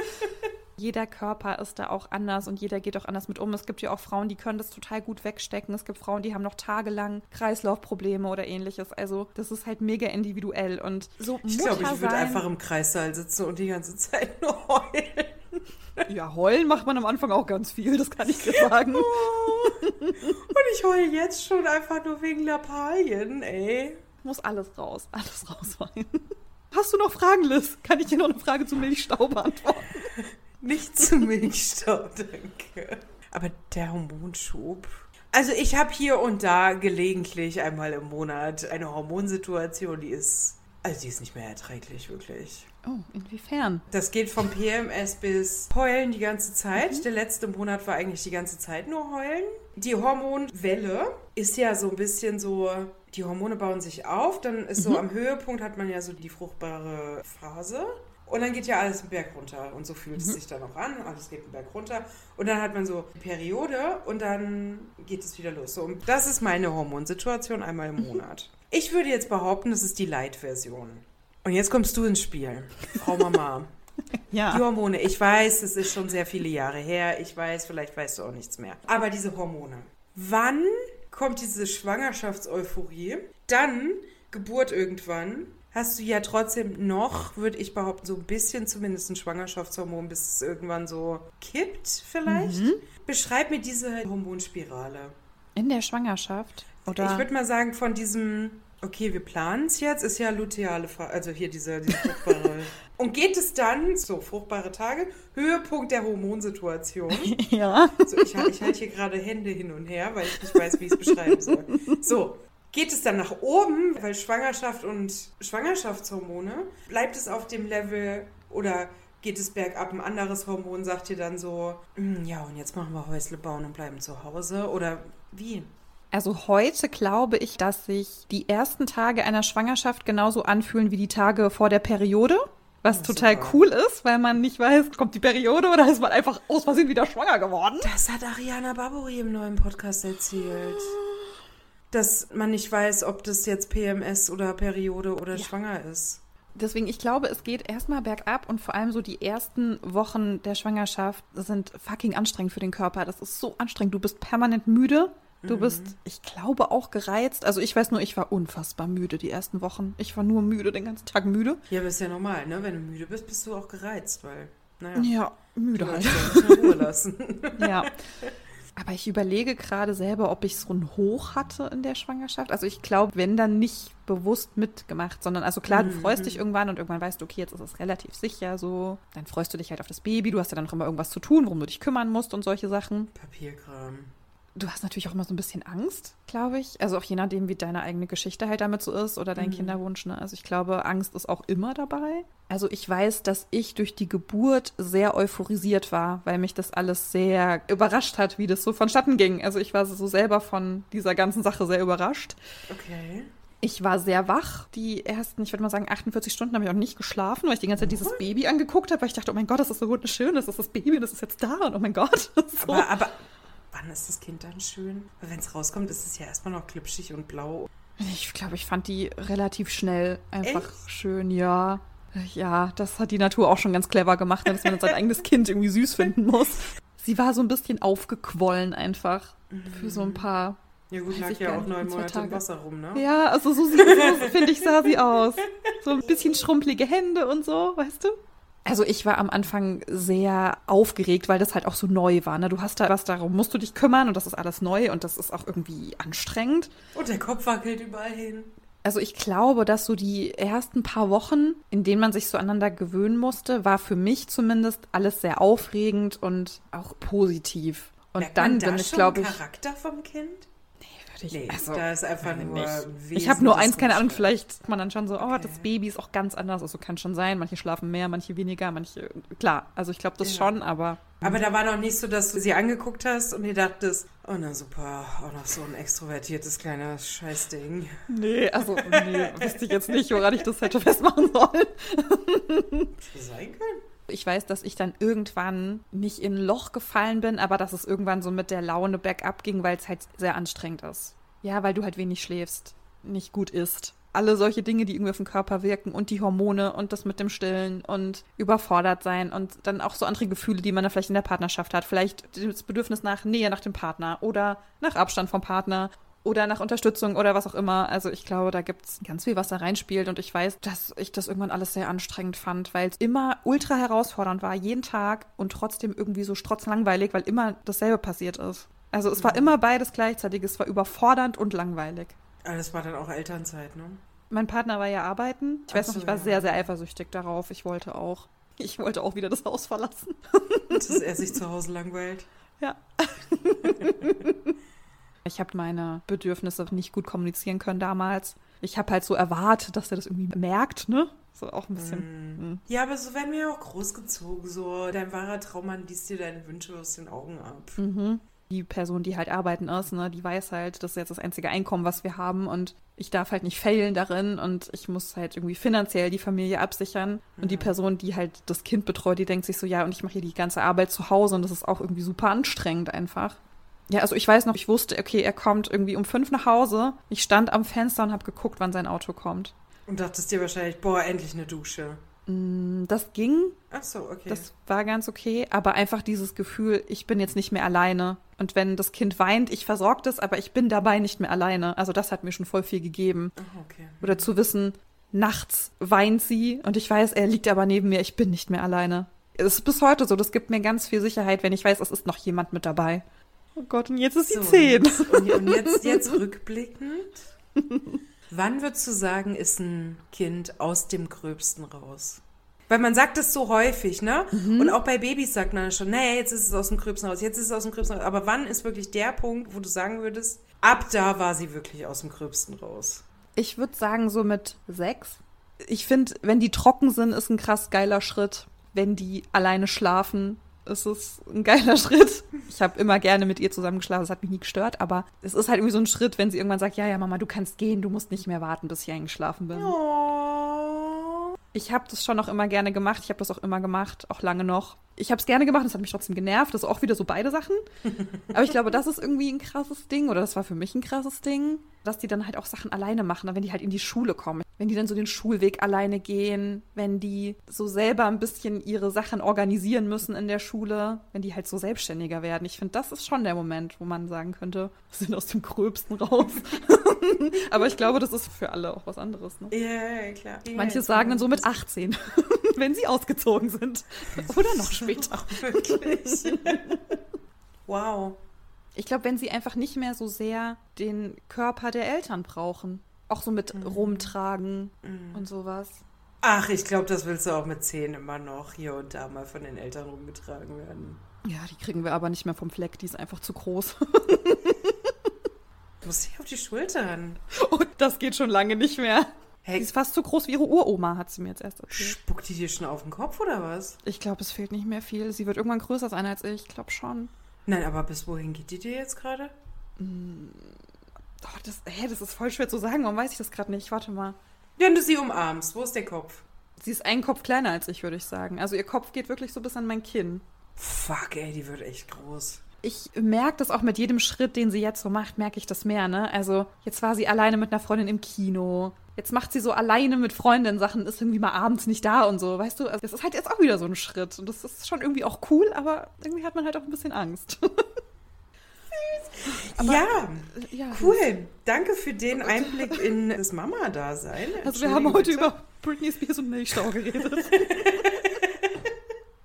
Jeder Körper ist da auch anders und jeder geht auch anders mit um. Es gibt ja auch Frauen, die können das total gut wegstecken. Es gibt Frauen, die haben noch tagelang Kreislaufprobleme oder ähnliches. Also das ist halt mega individuell und so Ich glaube, ich würde einfach im Kreissaal sitzen und die ganze Zeit nur heulen. Ja, heulen macht man am Anfang auch ganz viel, das kann ich dir sagen. Und ich heule jetzt schon einfach nur wegen Lappalien, ey. Muss alles raus, alles rausweinen. Hast du noch Fragen, Liz? Kann ich dir noch eine Frage zu Milchstau beantworten? Nicht zu Milchstau, danke. Aber der Hormonschub. Also ich habe hier und da gelegentlich einmal im Monat eine Hormonsituation, die ist, also die ist nicht mehr erträglich, wirklich. Oh, inwiefern? Das geht vom PMS bis Heulen die ganze Zeit. Der letzte Monat war eigentlich die ganze Zeit nur Heulen. Die Hormonwelle ist ja so ein bisschen so, die Hormone bauen sich auf, dann ist so am Höhepunkt hat man ja so die fruchtbare Phase. Und dann geht ja alles einen Berg runter. Und so fühlt es sich dann auch an. Alles geht einen Berg runter. Und dann hat man so die Periode und dann geht es wieder los. So, und das ist meine Hormonsituation einmal im Monat. Ich würde jetzt behaupten, das ist die Light-Version. Und jetzt kommst du ins Spiel, Frau Mama. Die Ja. Hormone, ich weiß, es ist schon sehr viele Jahre her. Ich weiß, vielleicht weißt du auch nichts mehr. Aber diese Hormone. Wann kommt diese Schwangerschaftseuphorie? Dann Geburt irgendwann. Hast du ja trotzdem noch, würde ich behaupten, so ein bisschen zumindest ein Schwangerschaftshormon, bis es irgendwann so kippt vielleicht. Beschreib mir diese Hormonspirale. In der Schwangerschaft? Oder? Ich würde mal sagen, von diesem, okay, wir planen es jetzt, ist ja luteale Phase, also hier diese, diese fruchtbare. Und geht es dann, so fruchtbare Tage, Höhepunkt der Hormonsituation. ja. So, ich, ich halte hier gerade Hände hin und her, weil ich nicht weiß, wie ich es beschreiben soll. So, geht es dann nach oben, weil Schwangerschaft und Schwangerschaftshormone, bleibt es auf dem Level oder geht es bergab? Ein anderes Hormon sagt dir dann so, "Mm, ja, und jetzt machen wir Häusle bauen und bleiben zu Hause oder wie? Also heute glaube ich, dass sich die ersten Tage einer Schwangerschaft genauso anfühlen wie die Tage vor der Periode. Was Ja, total super. cool ist, weil man nicht weiß, kommt die Periode oder ist man einfach aus Versehen wieder schwanger geworden. Das hat Ariana Barbori im neuen Podcast erzählt. Dass man nicht weiß, ob das jetzt PMS oder Periode oder schwanger ist. Deswegen, ich glaube, es geht erstmal bergab und vor allem so die ersten Wochen der Schwangerschaft sind fucking anstrengend für den Körper. Das ist so anstrengend. Du bist permanent müde. Du bist, ich glaube, auch gereizt. Also ich weiß nur, ich war unfassbar müde die ersten Wochen. Ich war nur müde, den ganzen Tag müde. Ja, aber ist ja normal, ne? Wenn du müde bist, bist du auch gereizt, weil, naja, Ja, müde halt. ja Ruhe lassen. Ja. Aber ich überlege gerade selber, ob ich so ein Hoch hatte in der Schwangerschaft. Also ich glaube, wenn dann nicht bewusst mitgemacht, sondern also klar, du freust dich irgendwann und irgendwann weißt du, okay, jetzt ist es relativ sicher so. Dann freust du dich halt auf das Baby. Du hast ja dann noch immer irgendwas zu tun, worum du dich kümmern musst und solche Sachen. Papierkram. Du hast natürlich auch immer so ein bisschen Angst, glaube ich. Also auch je nachdem, wie deine eigene Geschichte halt damit so ist oder dein Kinderwunsch. Ne? Also ich glaube, Angst ist auch immer dabei. Also ich weiß, dass ich durch die Geburt sehr euphorisiert war, weil mich das alles sehr überrascht hat, wie das so vonstatten ging. Also ich war so selber von dieser ganzen Sache sehr überrascht. Okay. Ich war sehr wach. Die ersten, ich würde mal sagen, 48 Stunden habe ich auch nicht geschlafen, weil ich die ganze Zeit dieses Baby angeguckt habe, weil ich dachte, oh mein Gott, das ist so wunderschön, das ist das Baby, das ist jetzt da und oh mein Gott. So. Aber, aber wann ist das Kind dann schön? Weil wenn es rauskommt, ist es ja erstmal noch glitschig und blau. Ich glaube, ich fand die relativ schnell einfach Echt? schön, ja. Ja, das hat die Natur auch schon ganz clever gemacht, dass man sein eigenes Kind irgendwie süß finden muss. Sie war so ein bisschen aufgequollen einfach für so ein paar. Ja gut, lag ja auch neun Monate im Wasser rum, ne? Ja, also so, so finde ich, sah sie aus. So ein bisschen schrumpelige Hände und so, weißt du? Also ich war am Anfang sehr aufgeregt, weil das halt auch so neu war. Ne? Du hast da was, darum musst du dich kümmern und das ist alles neu und das ist auch irgendwie anstrengend. Und der Kopf wackelt überall hin. Also ich glaube, dass so die ersten paar Wochen, in denen man sich so aneinander gewöhnen musste, war für mich zumindest alles sehr aufregend und auch positiv. Und Merkt dann bin ich, glaube ich, Charakter vom Kind? Ich, Nee, also, da ist einfach nur nicht. Ich habe nur eins, keine Ahnung, vielleicht sagt man dann schon so, oh, Okay. das Baby ist auch ganz anders. Also kann schon sein, manche schlafen mehr, manche weniger, manche, klar, also ich glaube das Ja. schon, aber Aber da war noch nicht so, dass du sie angeguckt hast und dir dachtest, oh na super, auch noch so ein extrovertiertes kleines Scheißding. nee, also nee, wüsste ich jetzt nicht, woran ich das hätte festmachen sollen. Hätte sein können. Ich weiß, dass ich dann irgendwann nicht in ein Loch gefallen bin, aber dass es irgendwann so mit der Laune bergab ging, weil es halt sehr anstrengend ist. Ja, weil du halt wenig schläfst, nicht gut isst. Alle solche Dinge, die irgendwie auf den Körper wirken und die Hormone und das mit dem Stillen und überfordert sein und dann auch so andere Gefühle, die man da vielleicht in der Partnerschaft hat. Vielleicht das Bedürfnis nach Nähe nach dem Partner oder nach Abstand vom Partner oder nach Unterstützung oder was auch immer. Also ich glaube, da gibt's ganz viel, was da reinspielt. Und ich weiß, dass ich das irgendwann alles sehr anstrengend fand, weil es immer ultra herausfordernd war, jeden Tag und trotzdem irgendwie so strotznlangweilig, weil immer dasselbe passiert ist. Also es war immer beides gleichzeitig. Es war überfordernd und langweilig. Aber das war dann auch Elternzeit, ne? Mein Partner war ja arbeiten. Ich weiß Ach noch, so, ich war ja. sehr, sehr eifersüchtig darauf. Ich wollte auch. Ich wollte auch wieder das Haus verlassen. Dass er sich zu Hause langweilt. Ja. ich habe meine Bedürfnisse nicht gut kommunizieren können damals. Ich habe halt so erwartet, dass er das irgendwie merkt, ne? So auch ein bisschen. Ja, aber so werden wir ja auch großgezogen. So, dein wahrer Traummann liest dir deine Wünsche aus den Augen ab. Mhm. Die Person, die halt arbeiten ist, ne, die weiß halt, das ist jetzt das einzige Einkommen, was wir haben und ich darf halt nicht failen darin und ich muss halt irgendwie finanziell die Familie absichern. Und die Person, die halt das Kind betreut, die denkt sich so, ja, und ich mache hier die ganze Arbeit zu Hause und das ist auch irgendwie super anstrengend einfach. Ja, also ich weiß noch, ich wusste, okay, er kommt irgendwie um fünf nach Hause. Ich stand am Fenster und habe geguckt, wann sein Auto kommt. Und dachtest dir wahrscheinlich, boah, endlich eine Dusche. Mm, Das ging, Ach so, okay. das war ganz okay, aber einfach dieses Gefühl, ich bin jetzt nicht mehr alleine. Und wenn das Kind weint, ich versorge das, aber ich bin dabei nicht mehr alleine. Also das hat mir schon voll viel gegeben. Ach, okay. Oder zu wissen, nachts weint sie und ich weiß, er liegt aber neben mir, ich bin nicht mehr alleine. Es ist bis heute so, das gibt mir ganz viel Sicherheit, wenn ich weiß, es ist noch jemand mit dabei. Oh Gott, und jetzt ist sie So, zehn. Und, und jetzt, jetzt rückblickend. Wann würdest du sagen, ist ein Kind aus dem Gröbsten raus? Weil man sagt es so häufig, ne? Und auch bei Babys sagt man schon, nee, jetzt ist es aus dem Gröbsten raus, jetzt ist es aus dem Gröbsten raus. Aber wann ist wirklich der Punkt, wo du sagen würdest, ab da war sie wirklich aus dem Gröbsten raus? Ich würde sagen, so mit sechs. Ich finde, wenn die trocken sind, ist ein krass geiler Schritt. Wenn die alleine schlafen, ist es ein geiler Schritt. Ich habe immer gerne mit ihr zusammen geschlafen, das hat mich nie gestört, aber es ist halt irgendwie so ein Schritt, wenn sie irgendwann sagt, ja, ja, Mama, du kannst gehen, du musst nicht mehr warten, bis ich eingeschlafen bin. Oh. Ich habe das schon auch immer gerne gemacht. Ich habe das auch immer gemacht, auch lange noch. Ich habe es gerne gemacht, das hat mich trotzdem genervt. Das ist auch wieder so beide Sachen. Aber ich glaube, das ist irgendwie ein krasses Ding oder das war für mich ein krasses Ding, dass die dann halt auch Sachen alleine machen, wenn die halt in die Schule kommen. Wenn die dann so den Schulweg alleine gehen, wenn die so selber ein bisschen ihre Sachen organisieren müssen in der Schule, wenn die halt so selbstständiger werden. Ich finde, das ist schon der Moment, wo man sagen könnte, wir sind aus dem Gröbsten raus. Aber ich glaube, das ist für alle auch was anderes. Ne? Ja, ja, klar. Manche sagen dann so mit 18, wenn sie ausgezogen sind. Oder noch später. Wirklich. wow. Ich glaube, wenn sie einfach nicht mehr so sehr den Körper der Eltern brauchen. Auch so mit rumtragen und sowas. Ach, ich glaube, das willst du auch mit zehn immer noch hier und da mal von den Eltern rumgetragen werden. Ja, die kriegen wir aber nicht mehr vom Fleck, die ist einfach zu groß. Du musst dich auf die Schultern. Und das geht schon lange nicht mehr. Die Hey, ist fast so groß wie ihre Uroma, hat sie mir jetzt erst erzählt. spuckt die dir schon auf den Kopf oder was? Ich glaube, es fehlt nicht mehr viel. Sie wird irgendwann größer sein als ich. Ich glaube schon. Nein, aber bis wohin geht die dir jetzt gerade? Oh, das, hä, das ist voll schwer zu sagen. Warum weiß ich das gerade nicht? Warte mal. Wenn du sie umarmst, wo ist der Kopf? Sie ist einen Kopf kleiner als ich, würde ich sagen. Also ihr Kopf geht wirklich so bis an mein Kinn. Fuck, ey, die wird echt groß. Ich merke das auch mit jedem Schritt, den sie jetzt so macht, merke ich das mehr, ne? Also, jetzt war sie alleine mit einer Freundin im Kino. Jetzt macht sie so alleine mit Freundinnen Sachen, ist irgendwie mal abends nicht da und so, weißt du? Also, das ist halt jetzt auch wieder so ein Schritt. Und das ist schon irgendwie auch cool, aber irgendwie hat man halt auch ein bisschen Angst. Aber, ja, ja, cool. Danke für den Einblick in das Mama-Dasein. Also wir haben heute bitte. über Britney Spears und Milchstau geredet.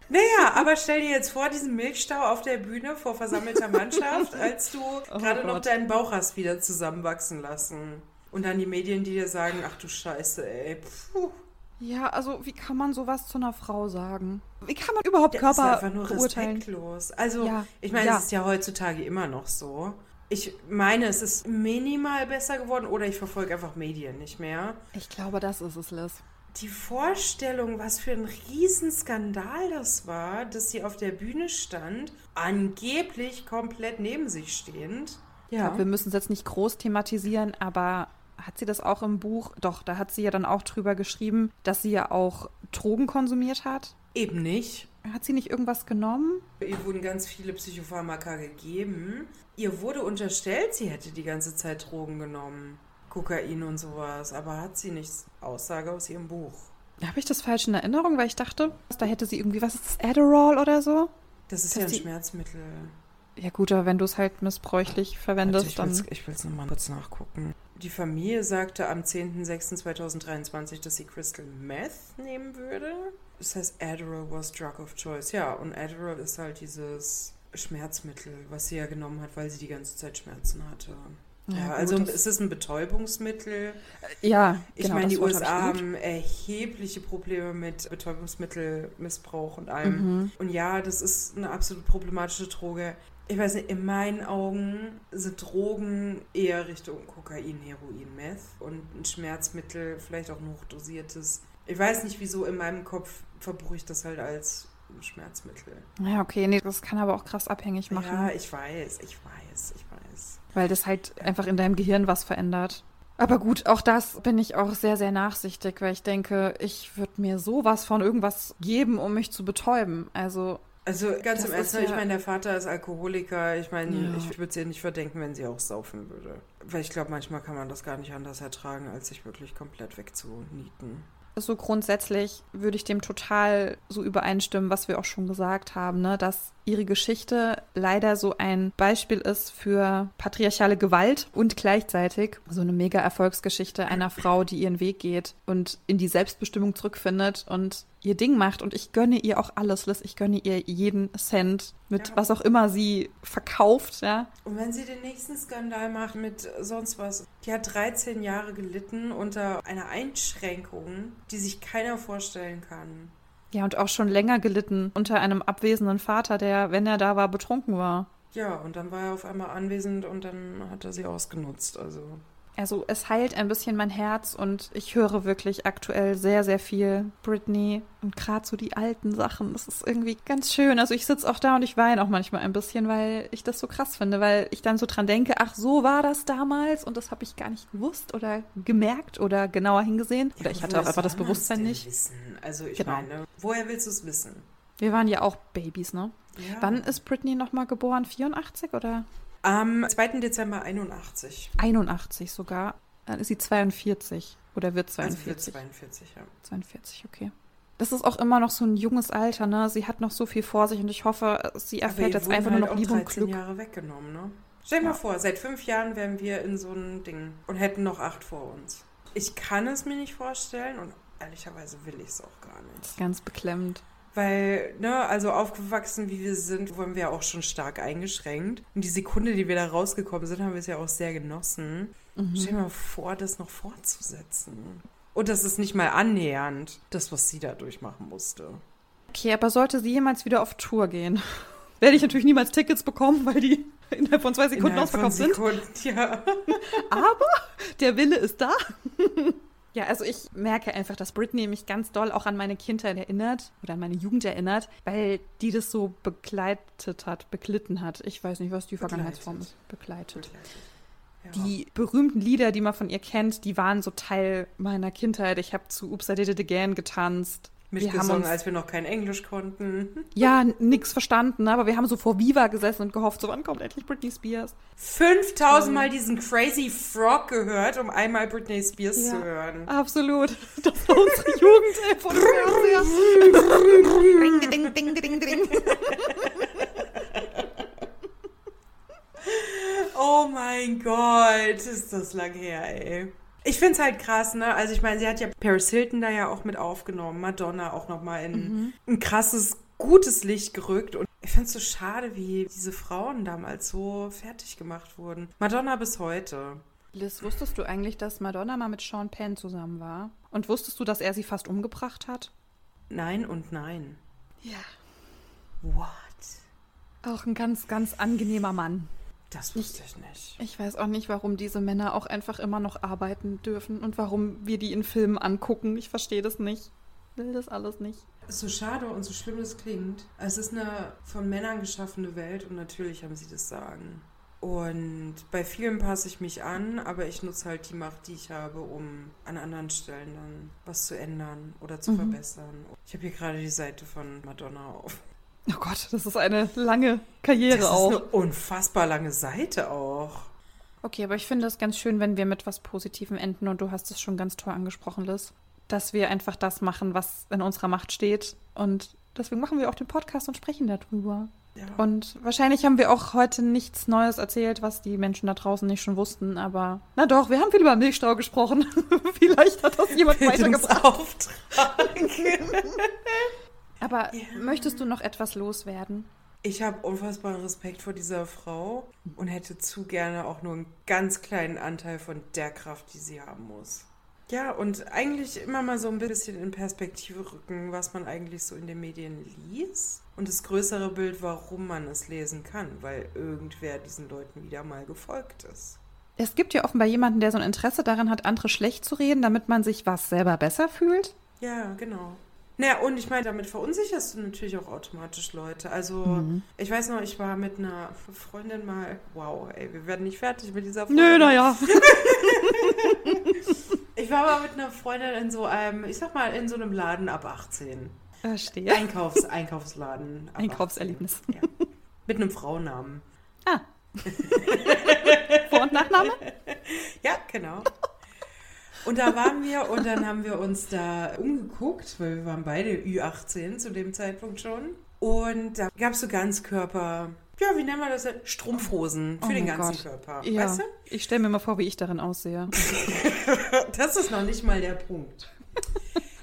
Naja, aber stell dir jetzt vor, diesen Milchstau auf der Bühne vor versammelter Mannschaft, als du oh gerade noch deinen Bauch hast wieder zusammenwachsen lassen. Und dann die Medien, die dir sagen, ach du Scheiße, ey. Puh. Ja, also wie kann man sowas zu einer Frau sagen? Wie kann man überhaupt ja, Körper ist einfach nur respektlos. Also, ja, ich meine, ja. es ist ja heutzutage immer noch so. Ich meine, es ist minimal besser geworden oder ich verfolge einfach Medien nicht mehr. Ich glaube, das ist es, Liz. Die Vorstellung, was für ein Riesenskandal das war, dass sie auf der Bühne stand, angeblich komplett neben sich stehend. Ja. Glaube, wir müssen es jetzt nicht groß thematisieren, aber hat sie das auch im Buch? Doch, da hat sie ja dann auch drüber geschrieben, dass sie ja auch Drogen konsumiert hat. Eben nicht. Hat sie nicht irgendwas genommen? Ihr wurden ganz viele Psychopharmaka gegeben. Ihr wurde unterstellt, sie hätte die ganze Zeit Drogen genommen. Kokain und sowas. Aber hat sie nicht. Aussage aus ihrem Buch. Habe ich das falsch in Erinnerung? Weil ich dachte, da hätte sie irgendwie, was ist das, Adderall oder so? Das ist Dass ja ein Schmerzmittel. Ja gut, aber wenn du es halt missbräuchlich verwendest, Warte, ich dann... Ich will es nochmal kurz nachgucken. Die Familie sagte am 10.06.2023, dass sie Crystal Meth nehmen würde. Das heißt, Adderall was drug of choice. Ja, und Adderall ist halt dieses Schmerzmittel, was sie ja genommen hat, weil sie die ganze Zeit Schmerzen hatte. Ja, also gut, ist es ein Betäubungsmittel? Ja, ich genau, meine, die USA haben erhebliche Probleme mit Betäubungsmittelmissbrauch und allem. Mhm. Und ja, das ist eine absolut problematische Droge ich weiß nicht, in meinen Augen sind Drogen eher Richtung Kokain, Heroin, Meth und ein Schmerzmittel, vielleicht auch ein hochdosiertes. Ich weiß nicht, wieso in meinem Kopf verbuche ich das halt als Schmerzmittel. Ja, okay, nee, das kann aber auch krass abhängig machen. Ja, ich weiß, ich weiß, ich weiß. Weil das halt einfach in deinem Gehirn was verändert. Aber gut, auch das bin ich auch sehr, sehr nachsichtig, weil ich denke, ich würde mir sowas von irgendwas geben, um mich zu betäuben. Also also ganz im Ernst, ja ich meine, der Vater ist Alkoholiker. Ich meine, ja. ich würde sie nicht verdenken, wenn sie auch saufen würde. Weil ich glaube, manchmal kann man das gar nicht anders ertragen, als sich wirklich komplett wegzunieten so grundsätzlich würde ich dem total so übereinstimmen, was wir auch schon gesagt haben, ne? dass ihre Geschichte leider so ein Beispiel ist für patriarchale Gewalt und gleichzeitig so eine mega Erfolgsgeschichte einer Frau, die ihren Weg geht und in die Selbstbestimmung zurückfindet und ihr Ding macht. Und ich gönne ihr auch alles, Liz. Ich gönne ihr jeden Cent mit ja. was auch immer sie verkauft, ja. Und wenn sie den nächsten Skandal macht mit sonst was, die hat 13 Jahre gelitten unter einer Einschränkung, die sich keiner vorstellen kann. Ja, und auch schon länger gelitten unter einem abwesenden Vater, der, wenn er da war, betrunken war. Ja, und dann war er auf einmal anwesend und dann hat er sie ausgenutzt. Also also es heilt ein bisschen mein Herz und ich höre wirklich aktuell sehr, sehr viel Britney und gerade so die alten Sachen. Das ist irgendwie ganz schön. Also ich sitze auch da und ich weine auch manchmal ein bisschen, weil ich das so krass finde, weil ich dann so dran denke, ach, so war das damals und das habe ich gar nicht gewusst oder gemerkt oder genauer hingesehen. Oder ich hatte auch einfach das Bewusstsein nicht. Wissen? Also ich genau. meine, woher willst du es wissen? Wir waren ja auch Babys, ne? Ja. Wann ist Britney nochmal geboren? 84 oder? Am 2. Dezember 81. 81 sogar. Dann ist sie 42 oder wird 42. Also 42, ja. 42, okay. Das ist auch immer noch so ein junges Alter, ne? Sie hat noch so viel vor sich und ich hoffe, sie erfährt jetzt einfach halt nur noch Liebe und Glück. Jahre weggenommen, ne? Stell dir ja. mal vor, seit fünf Jahren wären wir in so einem Ding und hätten noch acht vor uns. Ich kann es mir nicht vorstellen und ehrlicherweise will ich es auch gar nicht. Das ist ganz beklemmend. Weil, ne, also aufgewachsen wie wir sind, wurden wir auch schon stark eingeschränkt. Und die Sekunde, die wir da rausgekommen sind, haben wir es ja auch sehr genossen. Mhm. Stell dir mal vor, das noch fortzusetzen. Und das ist nicht mal annähernd das, was sie da durchmachen musste. Okay, aber sollte sie jemals wieder auf Tour gehen, werde ich natürlich niemals Tickets bekommen, weil die innerhalb von zwei Sekunden innerhalb ausverkauft Sekunden, sind. Ja. aber der Wille ist da. Ja, also ich merke einfach, dass Britney mich ganz doll auch an meine Kindheit erinnert oder an meine Jugend erinnert, weil die das so begleitet hat, beglitten hat. Ich weiß nicht, was die Vergangenheitsform ist. Begleitet. begleitet. Ja. Die berühmten Lieder, die man von ihr kennt, die waren so Teil meiner Kindheit. Ich habe zu Oops, I Did It Again getanzt. Mitgesungen, als wir noch kein Englisch konnten. Ja, nix verstanden, ne? aber wir haben so vor Viva gesessen und gehofft, so wann kommt endlich Britney Spears. 5000 Mal diesen Crazy Frog gehört, um einmal Britney Spears ja, zu hören. Absolut. Das war unsere Jugend, ding, ding, ding, ding, ding. Oh mein Gott, ist das lang her, ey. Ich finde es halt krass, ne? Also ich meine, sie hat ja Paris Hilton da ja auch mit aufgenommen, Madonna auch nochmal in mhm. ein krasses, gutes Licht gerückt. Und ich finde es so schade, wie diese Frauen damals so fertig gemacht wurden. Madonna bis heute. Liz, wusstest du eigentlich, dass Madonna mal mit Sean Penn zusammen war? Und wusstest du, dass er sie fast umgebracht hat? Nein und nein. Ja. What? Auch ein ganz, ganz angenehmer Mann. Das wusste ich, ich nicht. Ich weiß auch nicht, warum diese Männer auch einfach immer noch arbeiten dürfen und warum wir die in Filmen angucken. Ich verstehe das nicht. Will das alles nicht. So schade und so schlimm das klingt. Es ist eine von Männern geschaffene Welt und natürlich haben sie das Sagen. Und bei vielen passe ich mich an, aber ich nutze halt die Macht, die ich habe, um an anderen Stellen dann was zu ändern oder zu mhm. verbessern. Ich habe hier gerade die Seite von Madonna auf. Oh Gott, das ist eine lange Karriere das auch. Das ist eine unfassbar lange Seite auch. Okay, aber ich finde es ganz schön, wenn wir mit was Positivem enden und du hast es schon ganz toll angesprochen, Liz. Dass wir einfach das machen, was in unserer Macht steht. Und deswegen machen wir auch den Podcast und sprechen darüber. Ja. Und wahrscheinlich haben wir auch heute nichts Neues erzählt, was die Menschen da draußen nicht schon wussten, aber na doch, wir haben viel über Milchstau gesprochen. Vielleicht hat das jemand weitergebracht. Aber ja. möchtest du noch etwas loswerden? Ich habe unfassbaren Respekt vor dieser Frau und hätte zu gerne auch nur einen ganz kleinen Anteil von der Kraft, die sie haben muss. Ja, und eigentlich immer mal so ein bisschen in Perspektive rücken, was man eigentlich so in den Medien liest. Und das größere Bild, warum man es lesen kann, weil irgendwer diesen Leuten wieder mal gefolgt ist. Es gibt ja offenbar jemanden, der so ein Interesse daran hat, andere schlecht zu reden, damit man sich was selber besser fühlt. Ja, genau. Naja, und ich meine, damit verunsicherst du natürlich auch automatisch Leute. Also, mhm. ich weiß noch, ich war mit einer Freundin mal, wow, ey, wir werden nicht fertig mit dieser Folge. Nö, naja. ich war mal mit einer Freundin in so einem, ich sag mal, in so einem Laden ab 18. Verstehe. Einkaufs, Einkaufsladen. Einkaufserlebnis. Ja. Mit einem Frauennamen. Ah. Vor- und Nachname? Ja, genau. Und da waren wir und dann haben wir uns da umgeguckt, weil wir waren beide Ü18 zu dem Zeitpunkt schon. Und da gab es so Ganzkörper, ja, wie nennen wir das? Strumpfhosen für oh den ganzen Gott. Körper. Ja. Weißt du? Ich stelle mir mal vor, wie ich darin aussehe. das ist noch nicht mal der Punkt.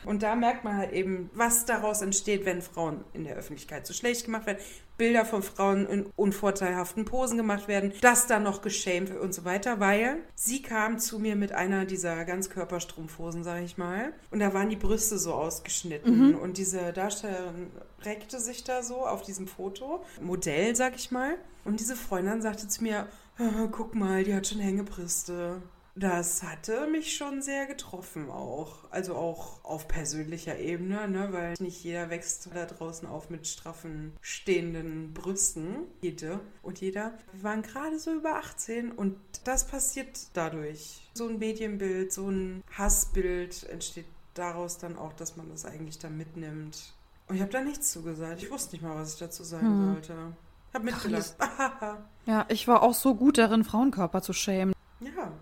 Und da merkt man halt eben, was daraus entsteht, wenn Frauen in der Öffentlichkeit so schlecht gemacht werden, Bilder von Frauen in unvorteilhaften Posen gemacht werden, das dann noch geschämt wird und so weiter, weil sie kam zu mir mit einer dieser Ganzkörperstrumpfhosen, sag ich mal, und da waren die Brüste so ausgeschnitten mhm. und diese Darstellerin reckte sich da so auf diesem Foto, Modell, sag ich mal, und diese Freundin sagte zu mir, guck mal, die hat schon Hängebrüste. Das hatte mich schon sehr getroffen auch. Also auch auf persönlicher Ebene, ne? weil nicht jeder wächst da draußen auf mit straffen, stehenden Brüsten. Jede und jeder. Wir waren gerade so über 18 und das passiert dadurch. So ein Medienbild, so ein Hassbild entsteht daraus dann auch, dass man das eigentlich da mitnimmt. Und ich habe da nichts zugesagt. Ich wusste nicht mal, was ich dazu sagen hm. sollte. Hab mitgelacht. ja, ich war auch so gut darin, Frauenkörper zu schämen. Ja,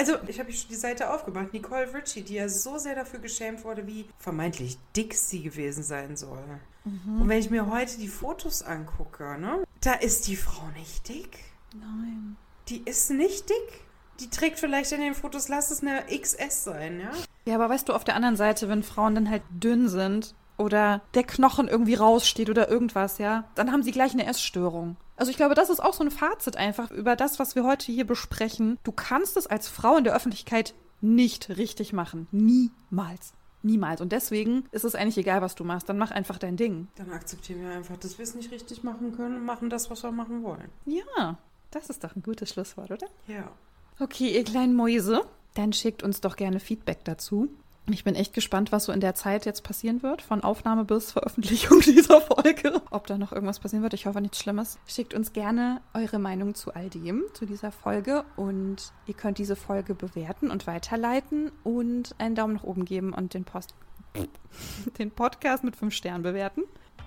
also, ich habe die Seite aufgemacht. Nicole Ritchie, die ja so sehr dafür geschämt wurde, wie vermeintlich dick sie gewesen sein soll. Mhm. Und wenn ich mir heute die Fotos angucke, ne, da ist die Frau nicht dick. Nein. Die ist nicht dick. Die trägt vielleicht in den Fotos, lass es eine XS sein, ja? Ja, aber weißt du, auf der anderen Seite, wenn Frauen dann halt dünn sind oder der Knochen irgendwie raussteht oder irgendwas, ja, dann haben sie gleich eine Essstörung. Also ich glaube, das ist auch so ein Fazit einfach über das, was wir heute hier besprechen. Du kannst es als Frau in der Öffentlichkeit nicht richtig machen. Niemals. Niemals. Und deswegen ist es eigentlich egal, was du machst. Dann mach einfach dein Ding. Dann akzeptieren wir einfach, dass wir es nicht richtig machen können und machen das, was wir machen wollen. Ja, das ist doch ein gutes Schlusswort, oder? Ja. Okay, ihr kleinen Mäuse, dann schickt uns doch gerne Feedback dazu. Ich bin echt gespannt, was so in der Zeit jetzt passieren wird, von Aufnahme bis Veröffentlichung dieser Folge. Ob da noch irgendwas passieren wird, ich hoffe nichts Schlimmes. Schickt uns gerne eure Meinung zu all dem, zu dieser Folge. Und ihr könnt diese Folge bewerten und weiterleiten und einen Daumen nach oben geben und den Post den Podcast mit fünf Sternen bewerten.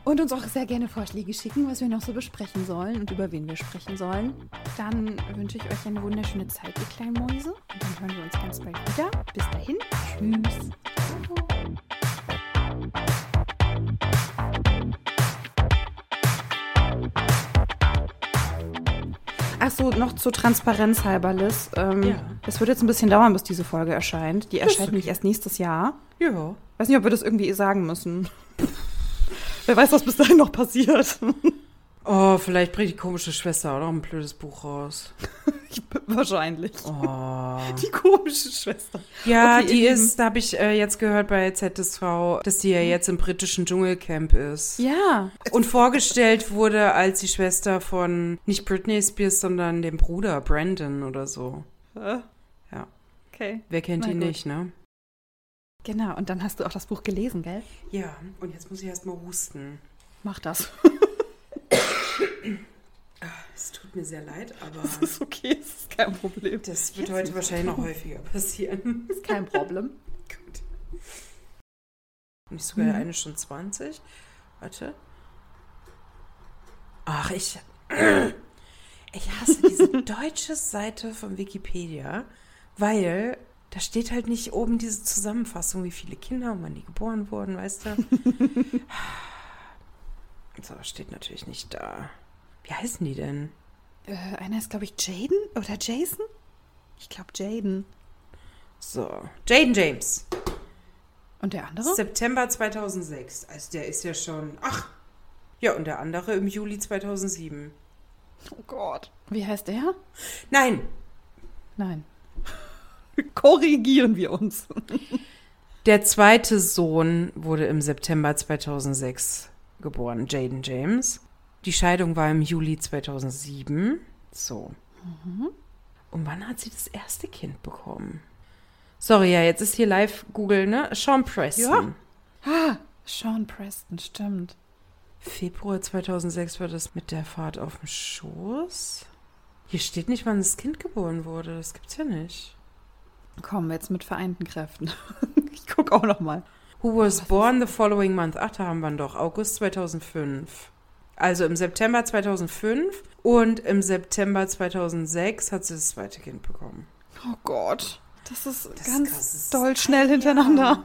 Und uns auch sehr gerne Vorschläge schicken, was wir noch so besprechen sollen und über wen wir sprechen sollen. Dann wünsche ich euch eine wunderschöne Zeit, ihr kleinen Mäuse. Und dann hören wir uns ganz bald wieder. Bis dahin. Tschüss. Ach so, noch zur Transparenz halber, Liz. Ähm, Ja. Es wird jetzt ein bisschen dauern, bis diese Folge erscheint. Die erscheint okay. nämlich erst nächstes Jahr. Ja. Weiß nicht, ob wir das irgendwie sagen müssen. Wer weiß, was bis dahin noch passiert. Oh, vielleicht bringt die komische Schwester auch noch ein blödes Buch raus. Wahrscheinlich. Oh. Die komische Schwester. Ja, Okay, die ist, da habe ich äh, jetzt gehört bei ZSV, dass die ja jetzt im britischen Dschungelcamp ist. Ja. Und vorgestellt wurde als die Schwester von nicht Britney Spears, sondern dem Bruder Brandon oder so. Äh, Ja. Okay. Wer kennt ihn nicht, ne? Genau, und dann hast du auch das Buch gelesen, gell? Ja, und jetzt muss ich erstmal husten. Mach das. Es tut mir sehr leid, aber Das ist okay, das ist kein Problem. das wird heute wahrscheinlich noch häufiger passieren. ist kein Problem. Gut. Und ich sogar eine Stunde 20. Warte. Ach, ich. Ich hasse diese deutsche Seite von Wikipedia, weil da steht halt nicht oben diese Zusammenfassung, wie viele Kinder und wann die geboren wurden, weißt du? So, steht natürlich nicht da. Wie heißen die denn? Äh, einer ist, glaube ich, Jaden oder Jason? Ich glaube, Jaden. So, Jaden James. Und der andere? September 2006. Also der ist ja schon. Ach! Ja, und der andere im Juli 2007. Oh Gott. Wie heißt der? Nein! Nein. Korrigieren wir uns. Der zweite Sohn wurde im September 2006 geboren, Jaden James. Die Scheidung war im Juli 2007. So. Und wann hat sie das erste Kind bekommen? Sorry, ja, jetzt ist hier live Google, ne? Sean Preston. Ah, Sean Preston, stimmt. Februar 2006 war das mit der Fahrt auf dem Schoß. Hier steht nicht, wann das Kind geboren wurde. Das gibt's ja nicht. Wir jetzt mit vereinten Kräften. ich gucke auch noch mal. Who was born the following month? Ach, da haben wir ihn doch. August 2005. Also im September 2005 und im September 2006 hat sie das zweite Kind bekommen. Oh Gott. Das ist Das ist ganz krass, das ist doll ein schnell Jahr. hintereinander.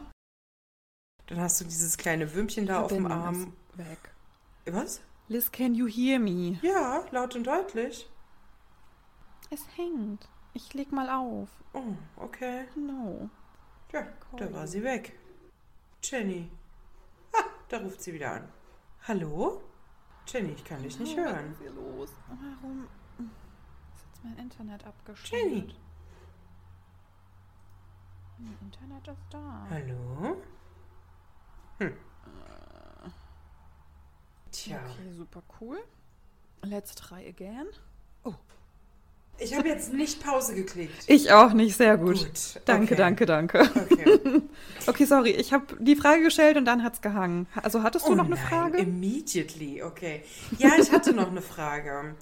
Dann hast du dieses kleine Würmchen da auf dem Verbindung Arm. ist weg. Was? Liz, can you hear me? Ja, laut und deutlich. Es hängt. Ich leg mal auf. Oh, okay. No. Ja, da war sie weg. Jenny. Ah, da ruft sie wieder an. Hallo? Jenny, ich kann dich nicht Oh, hören. Was ist hier los? Warum ist jetzt mein Internet abgeschaltet? Jenny. Mein Internet ist da. Hallo? Hm. Tja. Okay, super cool. Let's try again. Ich habe jetzt nicht Pause geklickt. Ich auch nicht, sehr gut. Gut, Danke, okay. danke, danke. Okay. Okay, sorry, ich habe die Frage gestellt und dann hat's gehangen. Also hattest du Oh noch eine nein, Frage? Immediately, okay. Ja, ich hatte noch eine Frage.